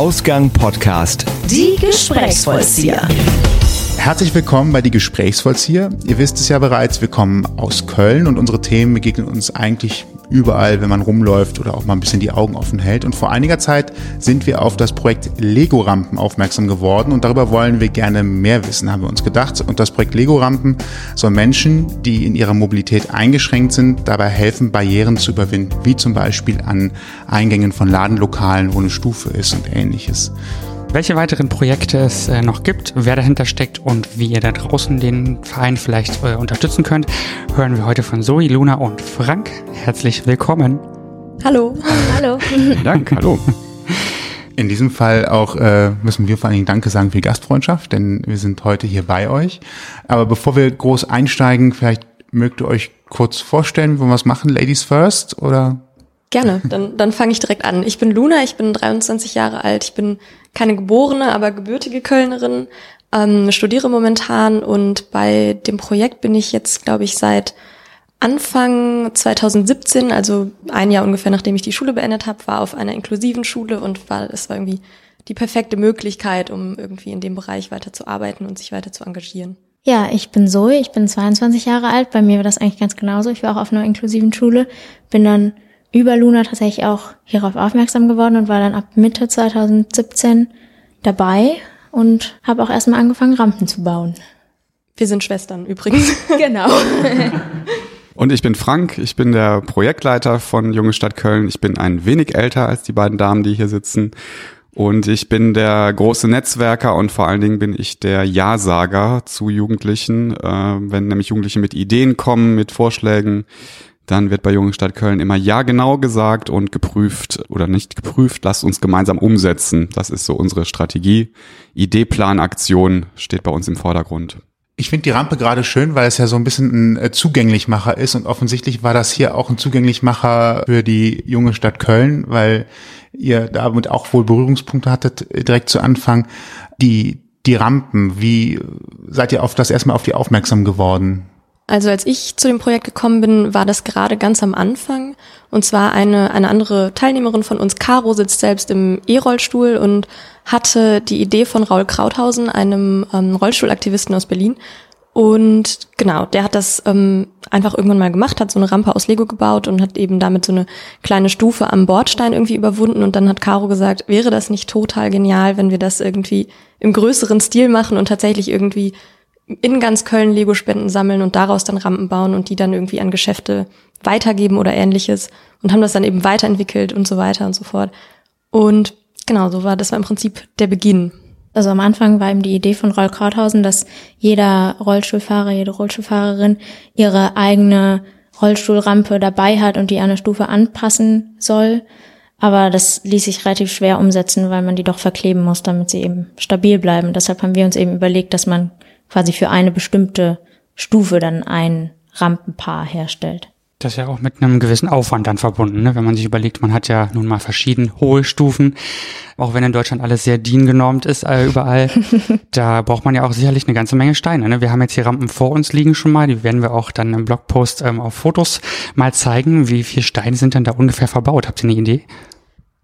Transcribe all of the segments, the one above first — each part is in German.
Ausgang Podcast. Die Gesprächsvollzieher. Herzlich willkommen bei Die Gesprächsvollzieher. Ihr wisst es ja bereits, wir kommen aus Köln und unsere Themen begegnen uns eigentlich überall, wenn man rumläuft oder auch mal ein bisschen die Augen offen hält. Und vor einiger Zeit sind wir auf das Projekt Lego-Rampen aufmerksam geworden und darüber wollen wir gerne mehr wissen, haben wir uns gedacht. Und das Projekt Lego-Rampen soll Menschen, die in ihrer Mobilität eingeschränkt sind, dabei helfen, Barrieren zu überwinden, wie zum Beispiel an Eingängen von Ladenlokalen, wo eine Stufe ist und ähnliches. Welche weiteren Projekte es äh, noch gibt, wer dahinter steckt und wie ihr da draußen den Verein vielleicht äh, unterstützen könnt, hören wir heute von Zoe, Luna und Frank. Herzlich willkommen. Hallo. Hallo. Vielen Dank, hallo. In diesem Fall auch äh, müssen wir vor allen Dingen Danke sagen für die Gastfreundschaft, denn wir sind heute hier bei euch. Aber bevor wir groß einsteigen, vielleicht mögt ihr euch kurz vorstellen, wie wir was machen. Ladies first oder? Gerne, dann, dann fange ich direkt an. Ich bin Luna, ich bin 23 Jahre alt, ich bin keine geborene, aber gebürtige Kölnerin, ähm, studiere momentan und bei dem Projekt bin ich jetzt, glaube ich, seit Anfang 2017, also ein Jahr ungefähr nachdem ich die Schule beendet habe, war auf einer inklusiven Schule und war, es war irgendwie die perfekte Möglichkeit, um irgendwie in dem Bereich weiter zu arbeiten und sich weiter zu engagieren. Ja, ich bin Zoe, ich bin 22 Jahre alt. Bei mir war das eigentlich ganz genauso. Ich war auch auf einer inklusiven Schule, bin dann über Luna tatsächlich auch hierauf aufmerksam geworden und war dann ab Mitte 2017 dabei und habe auch erstmal angefangen, Rampen zu bauen. Wir sind Schwestern übrigens. genau. Und ich bin Frank, ich bin der Projektleiter von Junge Stadt Köln. Ich bin ein wenig älter als die beiden Damen, die hier sitzen. Und ich bin der große Netzwerker und vor allen Dingen bin ich der Ja-Sager zu Jugendlichen. Äh, wenn nämlich Jugendliche mit Ideen kommen, mit Vorschlägen, dann wird bei Junge Stadt Köln immer ja genau gesagt und geprüft oder nicht geprüft, lasst uns gemeinsam umsetzen. Das ist so unsere Strategie. Ideeplan, Aktion steht bei uns im Vordergrund. Ich finde die Rampe gerade schön, weil es ja so ein bisschen ein äh, Zugänglichmacher ist und offensichtlich war das hier auch ein Zugänglichmacher für die junge Stadt Köln, weil ihr damit auch wohl Berührungspunkte hattet direkt zu Anfang. Die, die Rampen, wie seid ihr auf das erstmal auf die aufmerksam geworden? Also als ich zu dem Projekt gekommen bin, war das gerade ganz am Anfang. Und zwar eine, eine andere Teilnehmerin von uns, Caro, sitzt selbst im E-Rollstuhl und hatte die Idee von Raul Krauthausen, einem ähm, Rollstuhlaktivisten aus Berlin. Und genau, der hat das ähm, einfach irgendwann mal gemacht, hat so eine Rampe aus Lego gebaut und hat eben damit so eine kleine Stufe am Bordstein irgendwie überwunden. Und dann hat Caro gesagt, wäre das nicht total genial, wenn wir das irgendwie im größeren Stil machen und tatsächlich irgendwie in ganz Köln Lego-Spenden sammeln und daraus dann Rampen bauen und die dann irgendwie an Geschäfte weitergeben oder ähnliches und haben das dann eben weiterentwickelt und so weiter und so fort. Und genau, so war das war im Prinzip der Beginn. Also am Anfang war eben die Idee von Roll Krauthausen, dass jeder Rollstuhlfahrer, jede Rollstuhlfahrerin ihre eigene Rollstuhlrampe dabei hat und die an der Stufe anpassen soll. Aber das ließ sich relativ schwer umsetzen, weil man die doch verkleben muss, damit sie eben stabil bleiben. Deshalb haben wir uns eben überlegt, dass man quasi für eine bestimmte Stufe dann ein Rampenpaar herstellt. Das ist ja auch mit einem gewissen Aufwand dann verbunden, ne? wenn man sich überlegt, man hat ja nun mal verschieden hohe Stufen, auch wenn in Deutschland alles sehr DIN-genormt ist, äh, überall. da braucht man ja auch sicherlich eine ganze Menge Steine. Ne? Wir haben jetzt hier Rampen vor uns liegen schon mal, die werden wir auch dann im Blogpost ähm, auf Fotos mal zeigen. Wie viele Steine sind denn da ungefähr verbaut? Habt ihr eine Idee?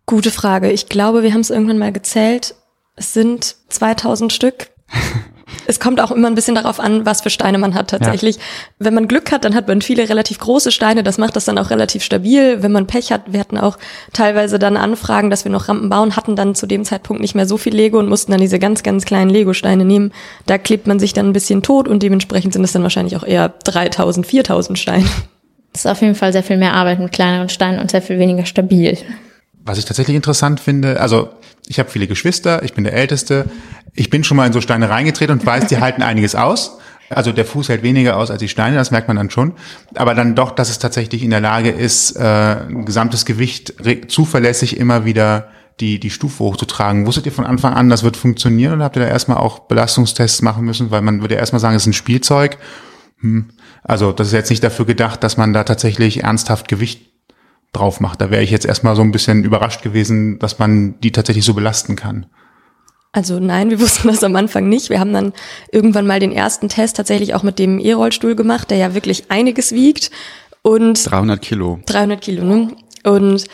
Gute Frage. Ich glaube, wir haben es irgendwann mal gezählt. Es sind 2000 Stück. Es kommt auch immer ein bisschen darauf an, was für Steine man hat tatsächlich. Ja. Wenn man Glück hat, dann hat man viele relativ große Steine, das macht das dann auch relativ stabil. Wenn man Pech hat, wir hatten auch teilweise dann Anfragen, dass wir noch Rampen bauen, hatten dann zu dem Zeitpunkt nicht mehr so viel Lego und mussten dann diese ganz, ganz kleinen Lego-Steine nehmen. Da klebt man sich dann ein bisschen tot und dementsprechend sind es dann wahrscheinlich auch eher 3000, 4000 Steine. Das ist auf jeden Fall sehr viel mehr Arbeit mit kleineren Steinen und sehr viel weniger stabil. Was ich tatsächlich interessant finde, also ich habe viele Geschwister, ich bin der Älteste. Ich bin schon mal in so Steine reingetreten und weiß, die halten einiges aus. Also der Fuß hält weniger aus als die Steine, das merkt man dann schon. Aber dann doch, dass es tatsächlich in der Lage ist, äh, ein gesamtes Gewicht zuverlässig immer wieder die, die Stufe hochzutragen. Wusstet ihr von Anfang an, das wird funktionieren oder habt ihr da erstmal auch Belastungstests machen müssen? Weil man würde ja erstmal sagen, es ist ein Spielzeug. Hm. Also das ist jetzt nicht dafür gedacht, dass man da tatsächlich ernsthaft Gewicht drauf macht. Da wäre ich jetzt erstmal so ein bisschen überrascht gewesen, dass man die tatsächlich so belasten kann. Also nein, wir wussten das am Anfang nicht. Wir haben dann irgendwann mal den ersten Test tatsächlich auch mit dem E-Rollstuhl gemacht, der ja wirklich einiges wiegt. Und 300 Kilo. 300 Kilo, ne? Und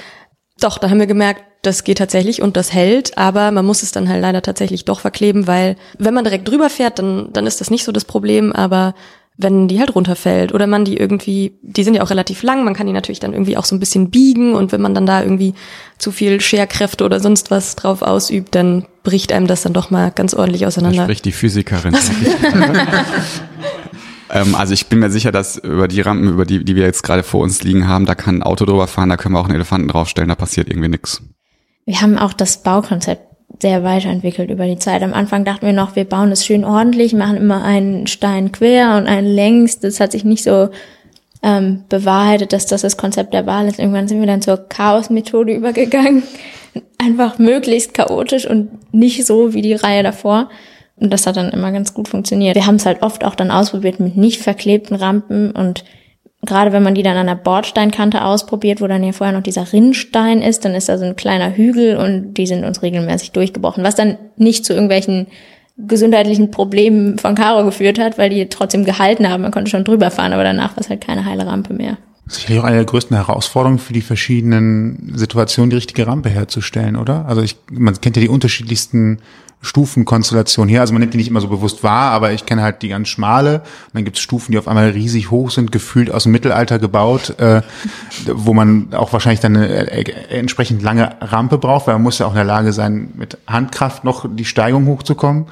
doch, da haben wir gemerkt, das geht tatsächlich und das hält, aber man muss es dann halt leider tatsächlich doch verkleben, weil wenn man direkt drüber fährt, dann, dann ist das nicht so das Problem, aber wenn die halt runterfällt oder man die irgendwie, die sind ja auch relativ lang, man kann die natürlich dann irgendwie auch so ein bisschen biegen und wenn man dann da irgendwie zu viel Scherkräfte oder sonst was drauf ausübt, dann bricht einem das dann doch mal ganz ordentlich auseinander. Da spricht die Physikerin. ähm, also ich bin mir sicher, dass über die Rampen, über die, die wir jetzt gerade vor uns liegen haben, da kann ein Auto drüber fahren, da können wir auch einen Elefanten draufstellen, da passiert irgendwie nichts. Wir haben auch das Baukonzept sehr weiterentwickelt über die Zeit. Am Anfang dachten wir noch, wir bauen es schön ordentlich, machen immer einen Stein quer und einen längs. Das hat sich nicht so ähm, bewahrheitet, dass das das Konzept der Wahl ist. Irgendwann sind wir dann zur Chaos-Methode übergegangen. Einfach möglichst chaotisch und nicht so wie die Reihe davor. Und das hat dann immer ganz gut funktioniert. Wir haben es halt oft auch dann ausprobiert mit nicht verklebten Rampen und gerade wenn man die dann an der Bordsteinkante ausprobiert, wo dann ja vorher noch dieser Rinnstein ist, dann ist da so ein kleiner Hügel und die sind uns regelmäßig durchgebrochen, was dann nicht zu irgendwelchen gesundheitlichen Problemen von Caro geführt hat, weil die trotzdem gehalten haben. Man konnte schon drüber fahren, aber danach war es halt keine heile Rampe mehr. Sicherlich auch eine der größten Herausforderungen für die verschiedenen Situationen, die richtige Rampe herzustellen, oder? Also ich, man kennt ja die unterschiedlichsten Stufenkonstellation hier. Also man nimmt die nicht immer so bewusst wahr, aber ich kenne halt die ganz schmale. Und dann gibt es Stufen, die auf einmal riesig hoch sind, gefühlt aus dem Mittelalter gebaut, äh, wo man auch wahrscheinlich dann eine äh, entsprechend lange Rampe braucht, weil man muss ja auch in der Lage sein, mit Handkraft noch die Steigung hochzukommen.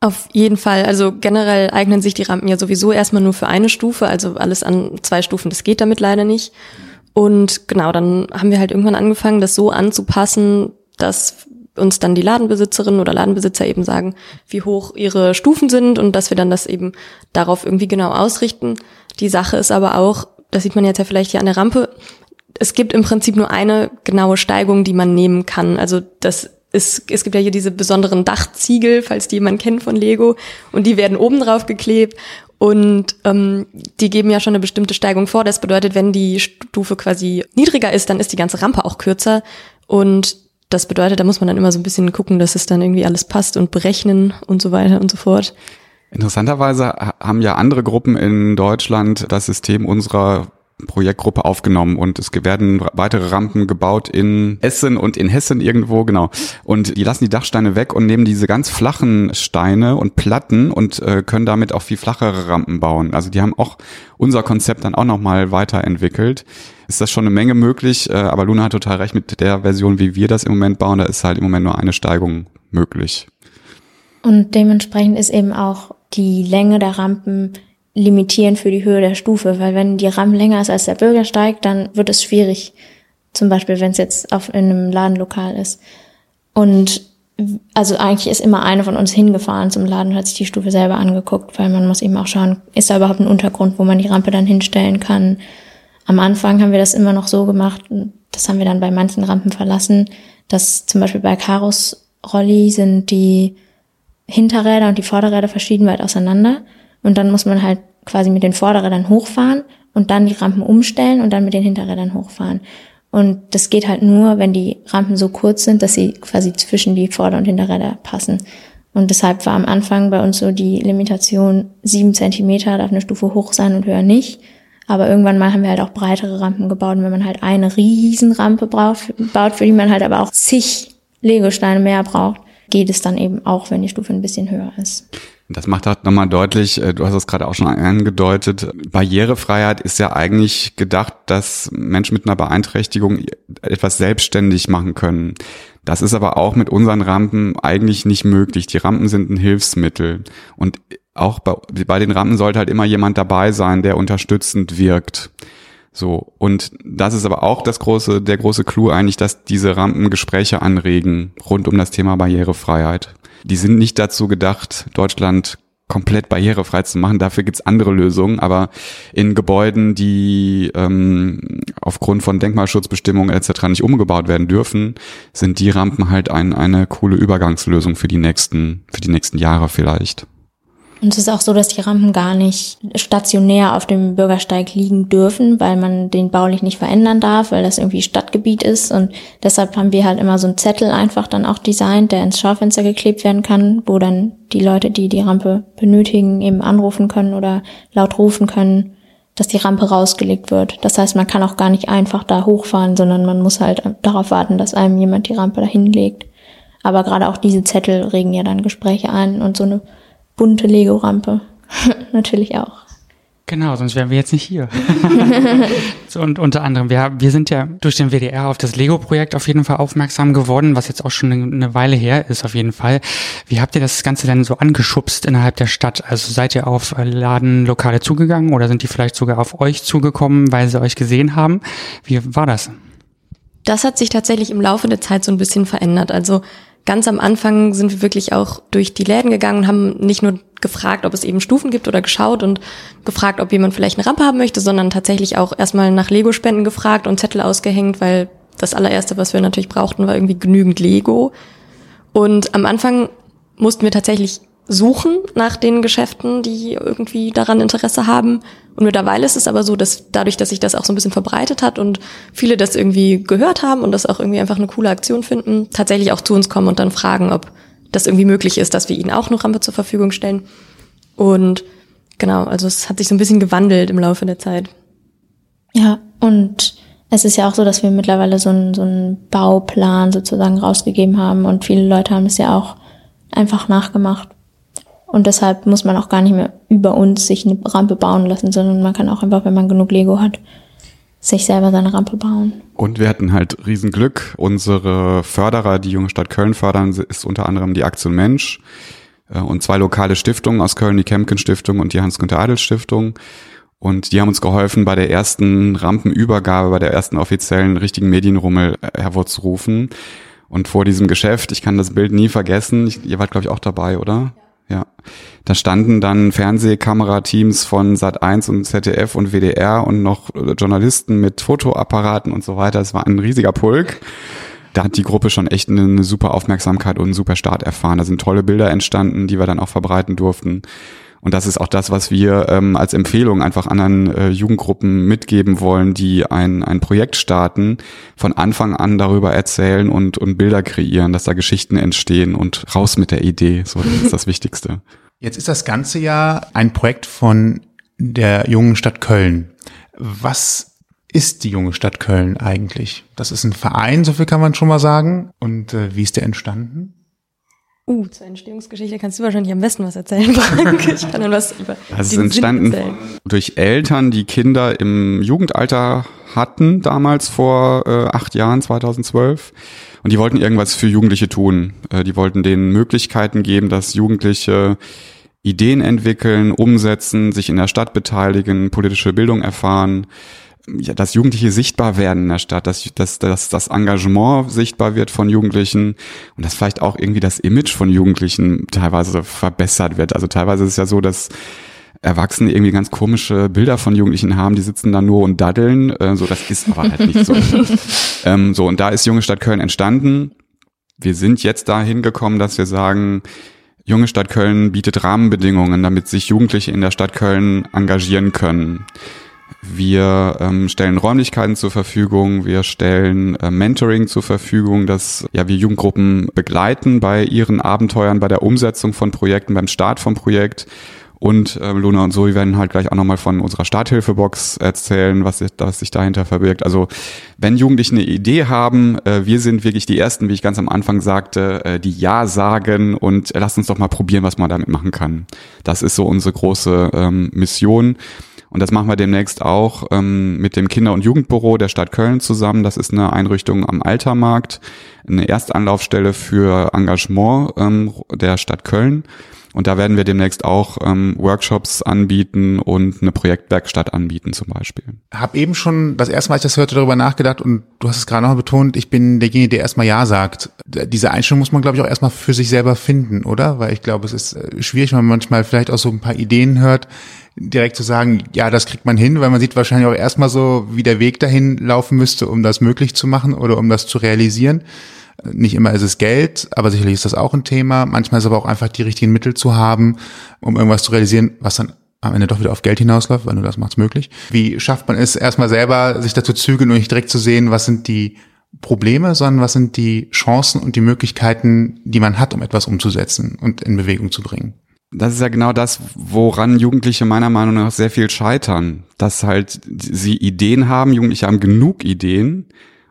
Auf jeden Fall. Also generell eignen sich die Rampen ja sowieso erstmal nur für eine Stufe. Also alles an zwei Stufen, das geht damit leider nicht. Und genau, dann haben wir halt irgendwann angefangen, das so anzupassen, dass uns dann die Ladenbesitzerinnen oder Ladenbesitzer eben sagen, wie hoch ihre Stufen sind und dass wir dann das eben darauf irgendwie genau ausrichten. Die Sache ist aber auch, das sieht man jetzt ja vielleicht hier an der Rampe, es gibt im Prinzip nur eine genaue Steigung, die man nehmen kann. Also das ist, es gibt ja hier diese besonderen Dachziegel, falls die jemand kennt von Lego, und die werden oben drauf geklebt und ähm, die geben ja schon eine bestimmte Steigung vor. Das bedeutet, wenn die Stufe quasi niedriger ist, dann ist die ganze Rampe auch kürzer. Und das bedeutet, da muss man dann immer so ein bisschen gucken, dass es dann irgendwie alles passt und berechnen und so weiter und so fort. Interessanterweise haben ja andere Gruppen in Deutschland das System unserer Projektgruppe aufgenommen und es werden weitere Rampen gebaut in Essen und in Hessen irgendwo, genau. Und die lassen die Dachsteine weg und nehmen diese ganz flachen Steine und Platten und äh, können damit auch viel flachere Rampen bauen. Also die haben auch unser Konzept dann auch nochmal weiterentwickelt. Ist das schon eine Menge möglich, äh, aber Luna hat total recht mit der Version, wie wir das im Moment bauen, da ist halt im Moment nur eine Steigung möglich. Und dementsprechend ist eben auch die Länge der Rampen limitieren für die Höhe der Stufe, weil wenn die RAM länger ist als der Bürgersteig, dann wird es schwierig. Zum Beispiel, wenn es jetzt auf in einem Ladenlokal ist. Und also eigentlich ist immer eine von uns hingefahren zum Laden und hat sich die Stufe selber angeguckt, weil man muss eben auch schauen, ist da überhaupt ein Untergrund, wo man die Rampe dann hinstellen kann. Am Anfang haben wir das immer noch so gemacht, das haben wir dann bei manchen Rampen verlassen, dass zum Beispiel bei Karos Rolli sind die Hinterräder und die Vorderräder verschieden weit auseinander. Und dann muss man halt quasi mit den Vorderrädern hochfahren und dann die Rampen umstellen und dann mit den Hinterrädern hochfahren. Und das geht halt nur, wenn die Rampen so kurz sind, dass sie quasi zwischen die Vorder- und Hinterräder passen. Und deshalb war am Anfang bei uns so die Limitation sieben Zentimeter darf eine Stufe hoch sein und höher nicht. Aber irgendwann mal haben wir halt auch breitere Rampen gebaut. Und wenn man halt eine Riesenrampe braucht, baut, für die man halt aber auch zig Legosteine mehr braucht, geht es dann eben auch, wenn die Stufe ein bisschen höher ist. Das macht halt nochmal deutlich, äh, du hast es gerade auch schon angedeutet, Barrierefreiheit ist ja eigentlich gedacht, dass Menschen mit einer Beeinträchtigung etwas selbstständig machen können. Das ist aber auch mit unseren Rampen eigentlich nicht möglich. Die Rampen sind ein Hilfsmittel. Und auch bei, bei den Rampen sollte halt immer jemand dabei sein, der unterstützend wirkt. So. Und das ist aber auch das große, der große Clou eigentlich, dass diese Rampen Gespräche anregen rund um das Thema Barrierefreiheit die sind nicht dazu gedacht, Deutschland komplett barrierefrei zu machen. Dafür gibt's andere Lösungen, aber in Gebäuden, die ähm, aufgrund von Denkmalschutzbestimmungen etc. nicht umgebaut werden dürfen, sind die Rampen halt ein, eine coole Übergangslösung für die nächsten, für die nächsten Jahre vielleicht. Und es ist auch so, dass die Rampen gar nicht stationär auf dem Bürgersteig liegen dürfen, weil man den baulich nicht verändern darf, weil das irgendwie Stadtgebiet ist. Und deshalb haben wir halt immer so einen Zettel einfach dann auch designt, der ins Schaufenster geklebt werden kann, wo dann die Leute, die die Rampe benötigen, eben anrufen können oder laut rufen können, dass die Rampe rausgelegt wird. Das heißt, man kann auch gar nicht einfach da hochfahren, sondern man muss halt darauf warten, dass einem jemand die Rampe dahin legt. Aber gerade auch diese Zettel regen ja dann Gespräche an und so eine bunte Lego-Rampe natürlich auch. Genau, sonst wären wir jetzt nicht hier. so, und unter anderem, wir, wir sind ja durch den WDR auf das Lego-Projekt auf jeden Fall aufmerksam geworden, was jetzt auch schon eine Weile her ist auf jeden Fall. Wie habt ihr das Ganze denn so angeschubst innerhalb der Stadt? Also seid ihr auf Ladenlokale zugegangen oder sind die vielleicht sogar auf euch zugekommen, weil sie euch gesehen haben? Wie war das? Das hat sich tatsächlich im Laufe der Zeit so ein bisschen verändert. Also ganz am Anfang sind wir wirklich auch durch die Läden gegangen und haben nicht nur gefragt, ob es eben Stufen gibt oder geschaut und gefragt, ob jemand vielleicht eine Rampe haben möchte, sondern tatsächlich auch erstmal nach Lego-Spenden gefragt und Zettel ausgehängt, weil das allererste, was wir natürlich brauchten, war irgendwie genügend Lego. Und am Anfang mussten wir tatsächlich suchen nach den Geschäften, die irgendwie daran Interesse haben. Und mittlerweile ist es aber so, dass dadurch, dass sich das auch so ein bisschen verbreitet hat und viele das irgendwie gehört haben und das auch irgendwie einfach eine coole Aktion finden, tatsächlich auch zu uns kommen und dann fragen, ob das irgendwie möglich ist, dass wir ihnen auch eine Rampe zur Verfügung stellen. Und genau, also es hat sich so ein bisschen gewandelt im Laufe der Zeit. Ja, und es ist ja auch so, dass wir mittlerweile so einen, so einen Bauplan sozusagen rausgegeben haben und viele Leute haben es ja auch einfach nachgemacht. Und deshalb muss man auch gar nicht mehr über uns sich eine Rampe bauen lassen, sondern man kann auch einfach, wenn man genug Lego hat, sich selber seine Rampe bauen. Und wir hatten halt Riesenglück. Unsere Förderer, die junge Stadt Köln fördern, ist unter anderem die Aktion Mensch äh, und zwei lokale Stiftungen aus Köln, die Kemken Stiftung und die Hans-Günther Adel Stiftung. Und die haben uns geholfen, bei der ersten Rampenübergabe, bei der ersten offiziellen richtigen Medienrummel äh, hervorzurufen. Und vor diesem Geschäft, ich kann das Bild nie vergessen, ich, ihr wart, glaube ich, auch dabei, oder? Ja. Ja. Da standen dann Fernsehkamerateams von Sat1 und ZDF und WDR und noch äh, Journalisten mit Fotoapparaten und so weiter. Es war ein riesiger Pulk. Da hat die Gruppe schon echt eine super Aufmerksamkeit und einen super Start erfahren. Da sind tolle Bilder entstanden, die wir dann auch verbreiten durften. Und das ist auch das, was wir ähm, als Empfehlung einfach anderen äh, Jugendgruppen mitgeben wollen, die ein, ein Projekt starten, von Anfang an darüber erzählen und, und Bilder kreieren, dass da Geschichten entstehen und raus mit der Idee. So, das ist das Wichtigste. Jetzt ist das ganze ja ein Projekt von der jungen Stadt Köln. Was ist die junge Stadt Köln eigentlich? Das ist ein Verein, so viel kann man schon mal sagen. Und äh, wie ist der entstanden? Uh, zur Entstehungsgeschichte kannst du wahrscheinlich am besten was erzählen, Frank. Ich kann dann was über Das ist entstanden durch Eltern, die Kinder im Jugendalter hatten, damals vor äh, acht Jahren, 2012. Und die wollten irgendwas für Jugendliche tun. Äh, die wollten denen Möglichkeiten geben, dass Jugendliche Ideen entwickeln, umsetzen, sich in der Stadt beteiligen, politische Bildung erfahren ja, dass Jugendliche sichtbar werden in der Stadt, dass, dass, dass das Engagement sichtbar wird von Jugendlichen und dass vielleicht auch irgendwie das Image von Jugendlichen teilweise verbessert wird. Also teilweise ist es ja so, dass Erwachsene irgendwie ganz komische Bilder von Jugendlichen haben, die sitzen da nur und daddeln. Äh, so, das ist aber halt nicht so. ähm, so, und da ist Junge Stadt Köln entstanden. Wir sind jetzt dahin gekommen, dass wir sagen, Junge Stadt Köln bietet Rahmenbedingungen, damit sich Jugendliche in der Stadt Köln engagieren können. Wir ähm, stellen Räumlichkeiten zur Verfügung, wir stellen äh, Mentoring zur Verfügung, dass ja wir Jugendgruppen begleiten bei ihren Abenteuern, bei der Umsetzung von Projekten, beim Start vom Projekt. Und äh, Luna und Zoe werden halt gleich auch nochmal von unserer Starthilfebox erzählen, was, was sich dahinter verbirgt. Also wenn Jugendliche eine Idee haben, äh, wir sind wirklich die Ersten, wie ich ganz am Anfang sagte, äh, die Ja sagen und äh, lasst uns doch mal probieren, was man damit machen kann. Das ist so unsere große ähm, Mission. Und das machen wir demnächst auch ähm, mit dem Kinder- und Jugendbüro der Stadt Köln zusammen. Das ist eine Einrichtung am Altermarkt, eine Erstanlaufstelle für Engagement ähm, der Stadt Köln. Und da werden wir demnächst auch ähm, Workshops anbieten und eine Projektwerkstatt anbieten zum Beispiel. Hab eben schon das erste Mal, ich das hörte, darüber nachgedacht und du hast es gerade noch betont, ich bin derjenige, der erstmal Ja sagt. Diese Einstellung muss man, glaube ich, auch erstmal für sich selber finden, oder? Weil ich glaube, es ist äh, schwierig, wenn man manchmal vielleicht auch so ein paar Ideen hört, direkt zu sagen, ja, das kriegt man hin, weil man sieht wahrscheinlich auch erstmal so, wie der Weg dahin laufen müsste, um das möglich zu machen oder um das zu realisieren. Nicht immer ist es Geld, aber sicherlich ist das auch ein Thema. Manchmal ist aber auch einfach die richtigen Mittel zu haben, um irgendwas zu realisieren, was dann am Ende doch wieder auf Geld hinausläuft, weil nur das macht's möglich. Wie schafft man es erstmal selber, sich dazu zügeln und nicht direkt zu sehen, was sind die Probleme, sondern was sind die Chancen und die Möglichkeiten, die man hat, um etwas umzusetzen und in Bewegung zu bringen? Das ist ja genau das, woran Jugendliche meiner Meinung nach sehr viel scheitern. Dass halt sie Ideen haben, Jugendliche haben genug Ideen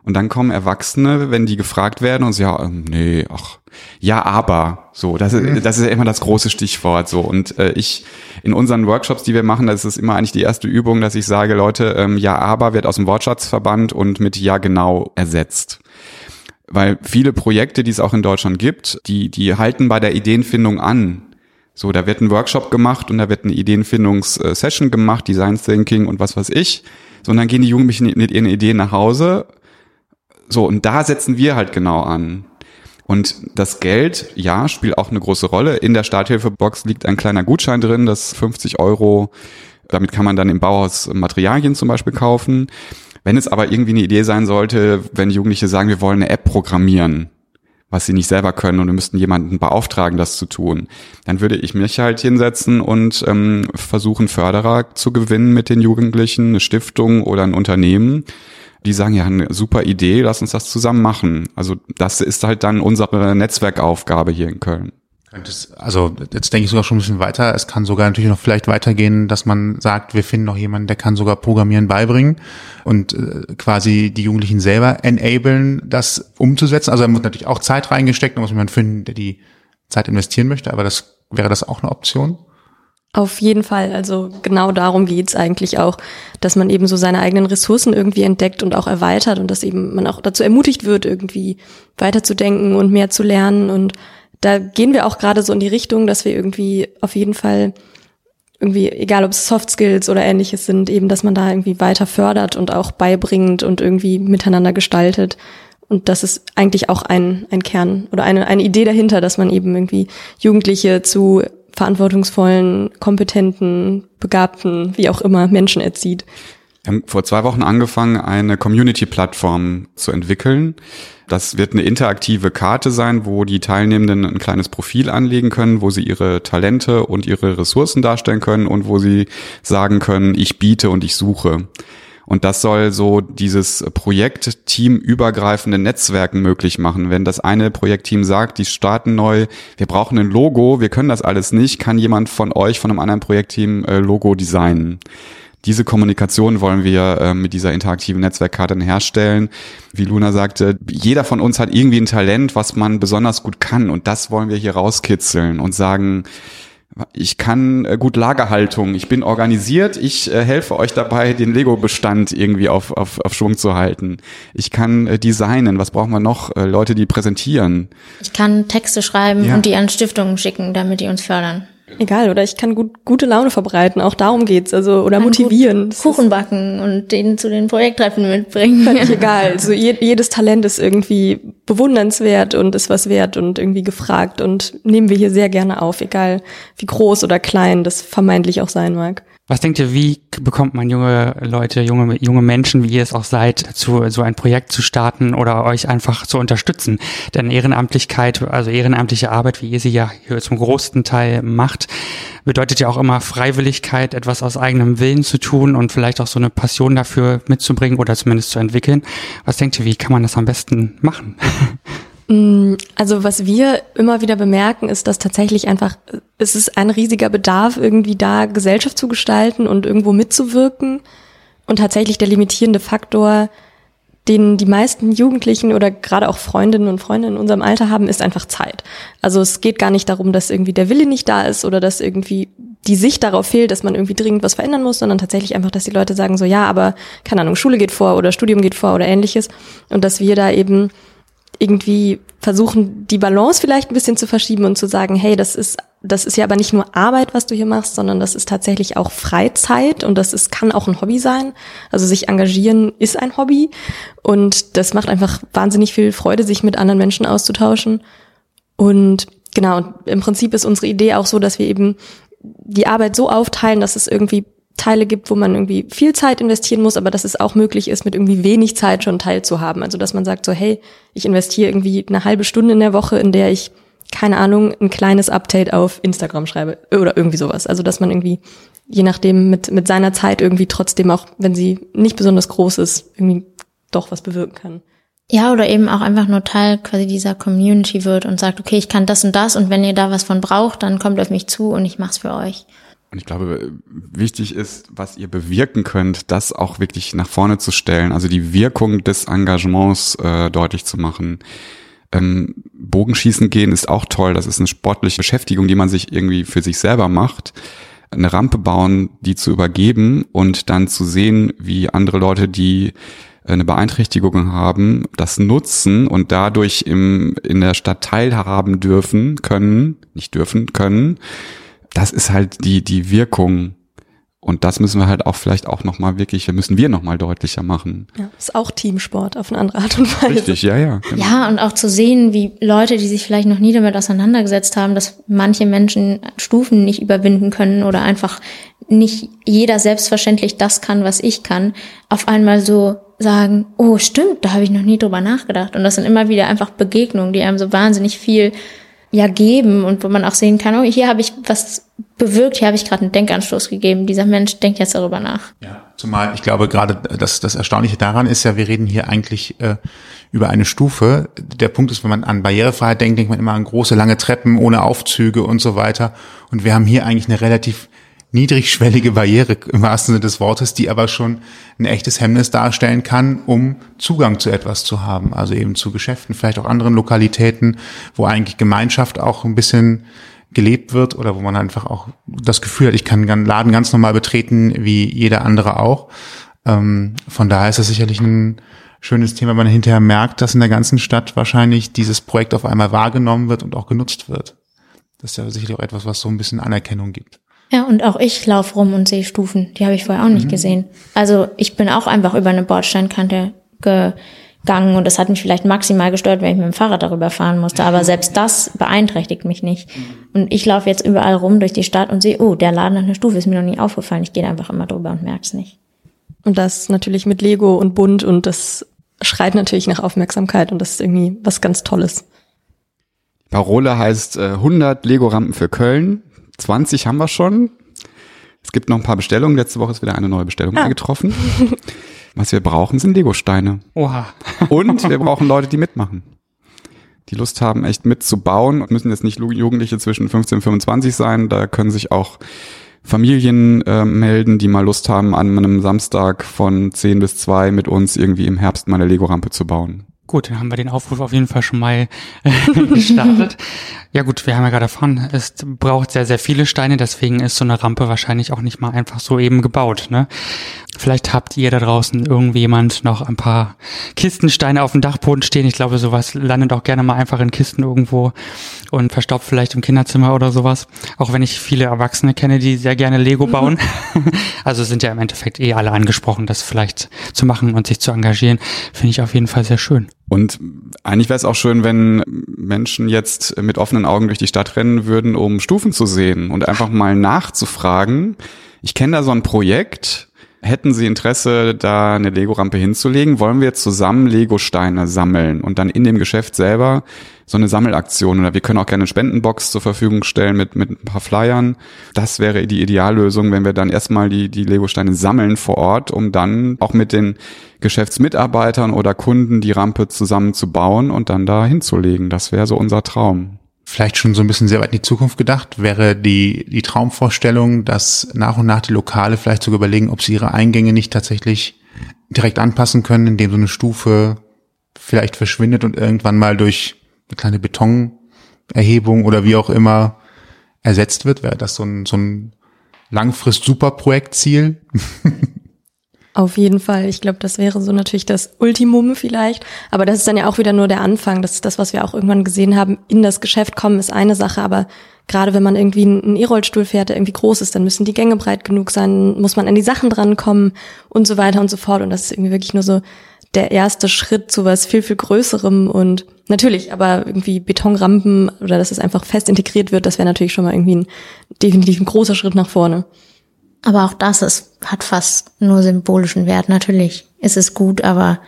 und dann kommen Erwachsene, wenn die gefragt werden und sie ja, ähm, nee, ach, ja, aber, so, das ist, das ist ja immer das große Stichwort, so. Und äh, ich, in unseren Workshops, die wir machen, das ist immer eigentlich die erste Übung, dass ich sage, Leute, ähm, ja, aber wird aus dem Wortschatz verbannt und mit ja, genau ersetzt. Weil viele Projekte, die es auch in Deutschland gibt, die, die halten bei der Ideenfindung an. So, da wird ein Workshop gemacht und da wird eine Ideenfindungssession gemacht, Design Thinking und was weiß ich. So, und dann gehen die Jugendlichen mit ihren Ideen nach Hause. So, und da setzen wir halt genau an. Und das Geld, ja, spielt auch eine große Rolle. In der Starthilfebox liegt ein kleiner Gutschein drin, das 50 Euro. Damit kann man dann im Bauhaus Materialien zum Beispiel kaufen. Wenn es aber irgendwie eine Idee sein sollte, wenn Jugendliche sagen, wir wollen eine App programmieren, was sie nicht selber können und wir müssten jemanden beauftragen, das zu tun, dann würde ich mich halt hinsetzen und ähm, versuchen, Förderer zu gewinnen mit den Jugendlichen, eine Stiftung oder ein Unternehmen, die sagen, ja, eine super Idee, lass uns das zusammen machen. Also das ist halt dann unsere Netzwerkaufgabe hier in Köln. Also jetzt denke ich sogar schon ein bisschen weiter. Es kann sogar natürlich noch vielleicht weitergehen, dass man sagt, wir finden noch jemanden, der kann sogar Programmieren beibringen und äh, quasi die Jugendlichen selber enablen, das umzusetzen. Also da muss natürlich auch Zeit reingesteckt, da muss man finden, der die Zeit investieren möchte, aber das wäre das auch eine Option? Auf jeden Fall. Also genau darum geht's eigentlich auch, dass man eben so seine eigenen Ressourcen irgendwie entdeckt und auch erweitert und dass eben man auch dazu ermutigt wird, irgendwie weiterzudenken und mehr zu lernen und da gehen wir auch gerade so in die Richtung, dass wir irgendwie auf jeden Fall irgendwie, egal ob es Soft Skills oder ähnliches sind, eben, dass man da irgendwie weiter fördert und auch beibringt und irgendwie miteinander gestaltet. Und das ist eigentlich auch ein, ein Kern oder eine, eine Idee dahinter, dass man eben irgendwie Jugendliche zu verantwortungsvollen, kompetenten, begabten, wie auch immer Menschen erzieht. Wir haben vor zwei Wochen angefangen, eine Community-Plattform zu entwickeln. Das wird eine interaktive Karte sein, wo die Teilnehmenden ein kleines Profil anlegen können, wo sie ihre Talente und ihre Ressourcen darstellen können und wo sie sagen können, ich biete und ich suche. Und das soll so dieses Projekt teamübergreifende Netzwerken möglich machen. Wenn das eine Projektteam sagt, die starten neu, wir brauchen ein Logo, wir können das alles nicht, kann jemand von euch, von einem anderen Projektteam äh, Logo designen diese Kommunikation wollen wir äh, mit dieser interaktiven Netzwerkkarte herstellen. Wie Luna sagte, jeder von uns hat irgendwie ein Talent, was man besonders gut kann und das wollen wir hier rauskitzeln und sagen, ich kann äh, gut Lagerhaltung, ich bin organisiert, ich äh, helfe euch dabei, den Lego-Bestand irgendwie auf, auf, auf Schwung zu halten. Ich kann äh, designen, was brauchen wir noch? Äh, Leute, die präsentieren. Ich kann Texte schreiben ja. und die an Stiftungen schicken, damit die uns fördern. Egal, oder ich kann gut, gute Laune verbreiten, auch darum geht's, also, oder motivieren. Kuchen backen und den zu den Projekttreffen mitbringen. Völlig egal. Also je, jedes Talent ist irgendwie bewundernswert und ist was wert und irgendwie gefragt und nehmen wir hier sehr gerne auf, egal wie groß oder klein das vermeintlich auch sein mag. Was denkt ihr, wie bekommt man junge Leute, junge, junge Menschen, wie ihr es auch seid, dazu, so ein Projekt zu starten oder euch einfach zu unterstützen? Denn Ehrenamtlichkeit, also ehrenamtliche Arbeit, wie ihr sie ja hier zum größten Teil macht, bedeutet ja auch immer Freiwilligkeit, etwas aus eigenem Willen zu tun und vielleicht auch so eine Passion dafür mitzubringen oder zumindest zu entwickeln. Was denkt ihr, wie kann man das am besten machen? Mm, also was wir immer wieder bemerken, ist, dass tatsächlich einfach, es ist ein riesiger Bedarf, irgendwie da Gesellschaft zu gestalten und irgendwo mitzuwirken. Und tatsächlich der limitierende Faktor, den die meisten Jugendlichen oder gerade auch Freundinnen und Freunde in unserem Alter haben, ist einfach Zeit. Also es geht gar nicht darum, dass irgendwie der Wille nicht da ist oder dass irgendwie die Sicht darauf fehlt, dass man irgendwie dringend was verändern muss, sondern tatsächlich einfach, dass die Leute sagen so, ja, aber keine Ahnung, Schule geht vor oder Studium geht vor oder ähnliches. Und dass wir da eben irgendwie versuchen, die Balance vielleicht ein bisschen zu verschieben und zu sagen, hey, das ist, das ist ja aber nicht nur Arbeit, was du hier machst, sondern das ist tatsächlich auch Freizeit und das ist, kann auch ein Hobby sein. Also sich engagieren ist ein Hobby und das macht einfach wahnsinnig viel Freude, sich mit anderen Menschen auszutauschen. Und genau, im Prinzip ist unsere Idee auch so, dass wir eben die Arbeit so aufteilen, dass es irgendwie Teile gibt, wo man irgendwie viel Zeit investieren muss, aber dass es auch möglich ist, mit irgendwie wenig Zeit schon teilzuhaben. Also dass man sagt so, hey, ich investiere irgendwie eine halbe Stunde in der Woche, in der ich, keine Ahnung, ein kleines Update auf Instagram schreibe oder irgendwie sowas. Also dass man irgendwie, je nachdem, mit, mit seiner Zeit irgendwie trotzdem auch, wenn sie nicht besonders groß ist, irgendwie doch was bewirken kann. Ja, oder eben auch einfach nur Teil quasi dieser Community wird und sagt, okay, ich kann das und das und wenn ihr da was von braucht, dann kommt auf mich zu und ich mach's für euch. Und ich glaube, wichtig ist, was ihr bewirken könnt, das auch wirklich nach vorne zu stellen, also die Wirkung des Engagements äh, deutlich zu machen. Ähm, Bogenschießen gehen ist auch toll, das ist eine sportliche Beschäftigung, die man sich irgendwie für sich selber macht. Eine Rampe bauen, die zu übergeben und dann zu sehen, wie andere Leute, die eine Beeinträchtigung haben, das nutzen und dadurch im, in der Stadt teilhaben dürfen, können, nicht dürfen, können, das ist halt die, die Wirkung. Und das müssen wir halt auch vielleicht auch nochmal wirklich, müssen wir nochmal deutlicher machen. Ja, ist auch Teamsport auf eine andere Art und Weise. Richtig, ja, ja. Genau. Ja, und auch zu sehen, wie Leute, die sich vielleicht noch nie damit auseinandergesetzt haben, dass manche Menschen Stufen nicht überwinden können oder einfach nicht jeder selbstverständlich das kann, was ich kann, auf einmal so sagen, oh stimmt, da habe ich noch nie drüber nachgedacht. Und das sind immer wieder einfach Begegnungen, die einem so wahnsinnig viel ja geben und wo man auch sehen kann, oh, hier habe ich was bewirkt, hier habe ich gerade einen Denkanstoß gegeben. Dieser Mensch denkt jetzt darüber nach. Ja, zumal ich glaube gerade, das, das Erstaunliche daran ist ja, wir reden hier eigentlich äh, über eine Stufe. Der Punkt ist, wenn man an Barrierefreiheit denkt, denkt man immer an große, lange Treppen ohne Aufzüge und so weiter. Und wir haben hier eigentlich eine relativ niedrigschwellige Barriere im wahrsten Sinne des Wortes, die aber schon ein echtes Hemmnis darstellen kann, um Zugang zu etwas zu haben. Also eben zu Geschäften, vielleicht auch anderen Lokalitäten, wo eigentlich Gemeinschaft auch ein bisschen gelebt wird oder wo man einfach auch das Gefühl hat, ich kann einen Laden ganz normal betreten, wie jeder andere auch. Ähm, von daher ist das sicherlich ein schönes Thema, wenn man hinterher merkt, dass in der ganzen Stadt wahrscheinlich dieses Projekt auf einmal wahrgenommen wird und auch genutzt wird. Das ist ja sicherlich auch etwas, was so ein bisschen Anerkennung gibt. Ja, und auch ich laufe rum und sehe Stufen. Die habe ich vorher auch nicht mhm. gesehen. Also ich bin auch einfach über eine Bordsteinkante gegangen und das hat mich vielleicht maximal gestört, wenn ich mit dem Fahrrad darüber fahren musste. Aber selbst das beeinträchtigt mich nicht. Und ich laufe jetzt überall rum durch die Stadt und sehe, oh, der Laden hat eine Stufe, ist mir noch nie aufgefallen. Ich gehe einfach immer drüber und merk's nicht. Und das natürlich mit Lego und bunt und das schreit natürlich nach Aufmerksamkeit und das ist irgendwie was ganz Tolles. Parole heißt äh, 100 Lego-Rampen für Köln. 20 haben wir schon. Es gibt noch ein paar Bestellungen. Letzte Woche ist wieder eine neue Bestellung ah. eingetroffen. Was wir brauchen, sind Lego-Steine. Oha. Und wir brauchen Leute, die mitmachen. Die Lust haben, echt mitzubauen und müssen jetzt nicht Jugendliche zwischen 15 und 25 sein. Da können sich auch Familien äh, melden, die mal Lust haben, an einem Samstag von 10 bis 2 mit uns irgendwie im Herbst mal eine Lego-Rampe zu bauen. Gut, dann haben wir den Aufruf auf jeden Fall schon mal äh, gestartet. ja gut, wir haben ja gerade erfahren, es braucht sehr, sehr viele Steine, deswegen ist so eine Rampe wahrscheinlich auch nicht mal einfach so eben gebaut. Ne? Vielleicht habt ihr da draußen irgendjemand noch ein paar Kistensteine auf dem Dachboden stehen. Ich glaube, sowas landet auch gerne mal einfach in Kisten irgendwo und verstaubt vielleicht im Kinderzimmer oder sowas. Auch wenn ich viele Erwachsene kenne, die sehr gerne Lego bauen. also sind ja im Endeffekt eh alle angesprochen, das vielleicht zu machen und sich zu engagieren. Finde ich auf jeden Fall sehr schön. Und eigentlich wäre es auch schön, wenn Menschen jetzt mit offenen Augen durch die Stadt rennen würden, um Stufen zu sehen und einfach mal nachzufragen. Ich kenne da so ein Projekt, Hätten Sie Interesse, da eine Lego-Rampe hinzulegen, wollen wir zusammen Lego-Steine sammeln und dann in dem Geschäft selber so eine Sammelaktion oder wir können auch gerne eine Spendenbox zur Verfügung stellen mit, mit ein paar Flyern. Das wäre die Ideallösung, wenn wir dann erstmal die, die Lego-Steine sammeln vor Ort, um dann auch mit den Geschäftsmitarbeitern oder Kunden die Rampe zusammen zu bauen und dann da hinzulegen. Das wäre so unser Traum vielleicht schon so ein bisschen sehr weit in die Zukunft gedacht, wäre die, die Traumvorstellung, dass nach und nach die Lokale vielleicht sogar überlegen, ob sie ihre Eingänge nicht tatsächlich direkt anpassen können, indem so eine Stufe vielleicht verschwindet und irgendwann mal durch eine kleine Betonerhebung oder wie auch immer ersetzt wird. Wäre das so ein, so ein Langfrist-Superprojektziel? Auf jeden Fall. Ich glaube, das wäre so natürlich das Ultimum vielleicht. Aber das ist dann ja auch wieder nur der Anfang. Das ist das, was wir auch irgendwann gesehen haben. In das Geschäft kommen ist eine Sache, aber gerade wenn man irgendwie einen E-Rollstuhl fährt, der irgendwie groß ist, dann müssen die Gänge breit genug sein, muss man an die Sachen drankommen und so weiter und so fort. Und das ist irgendwie wirklich nur so der erste Schritt zu was viel, viel Größerem und natürlich, aber irgendwie Betonrampen oder dass es einfach fest integriert wird, das wäre natürlich schon mal irgendwie ein definitiv ein großer Schritt nach vorne. Aber auch das ist, hat fast nur symbolischen Wert. Natürlich ist es gut, aber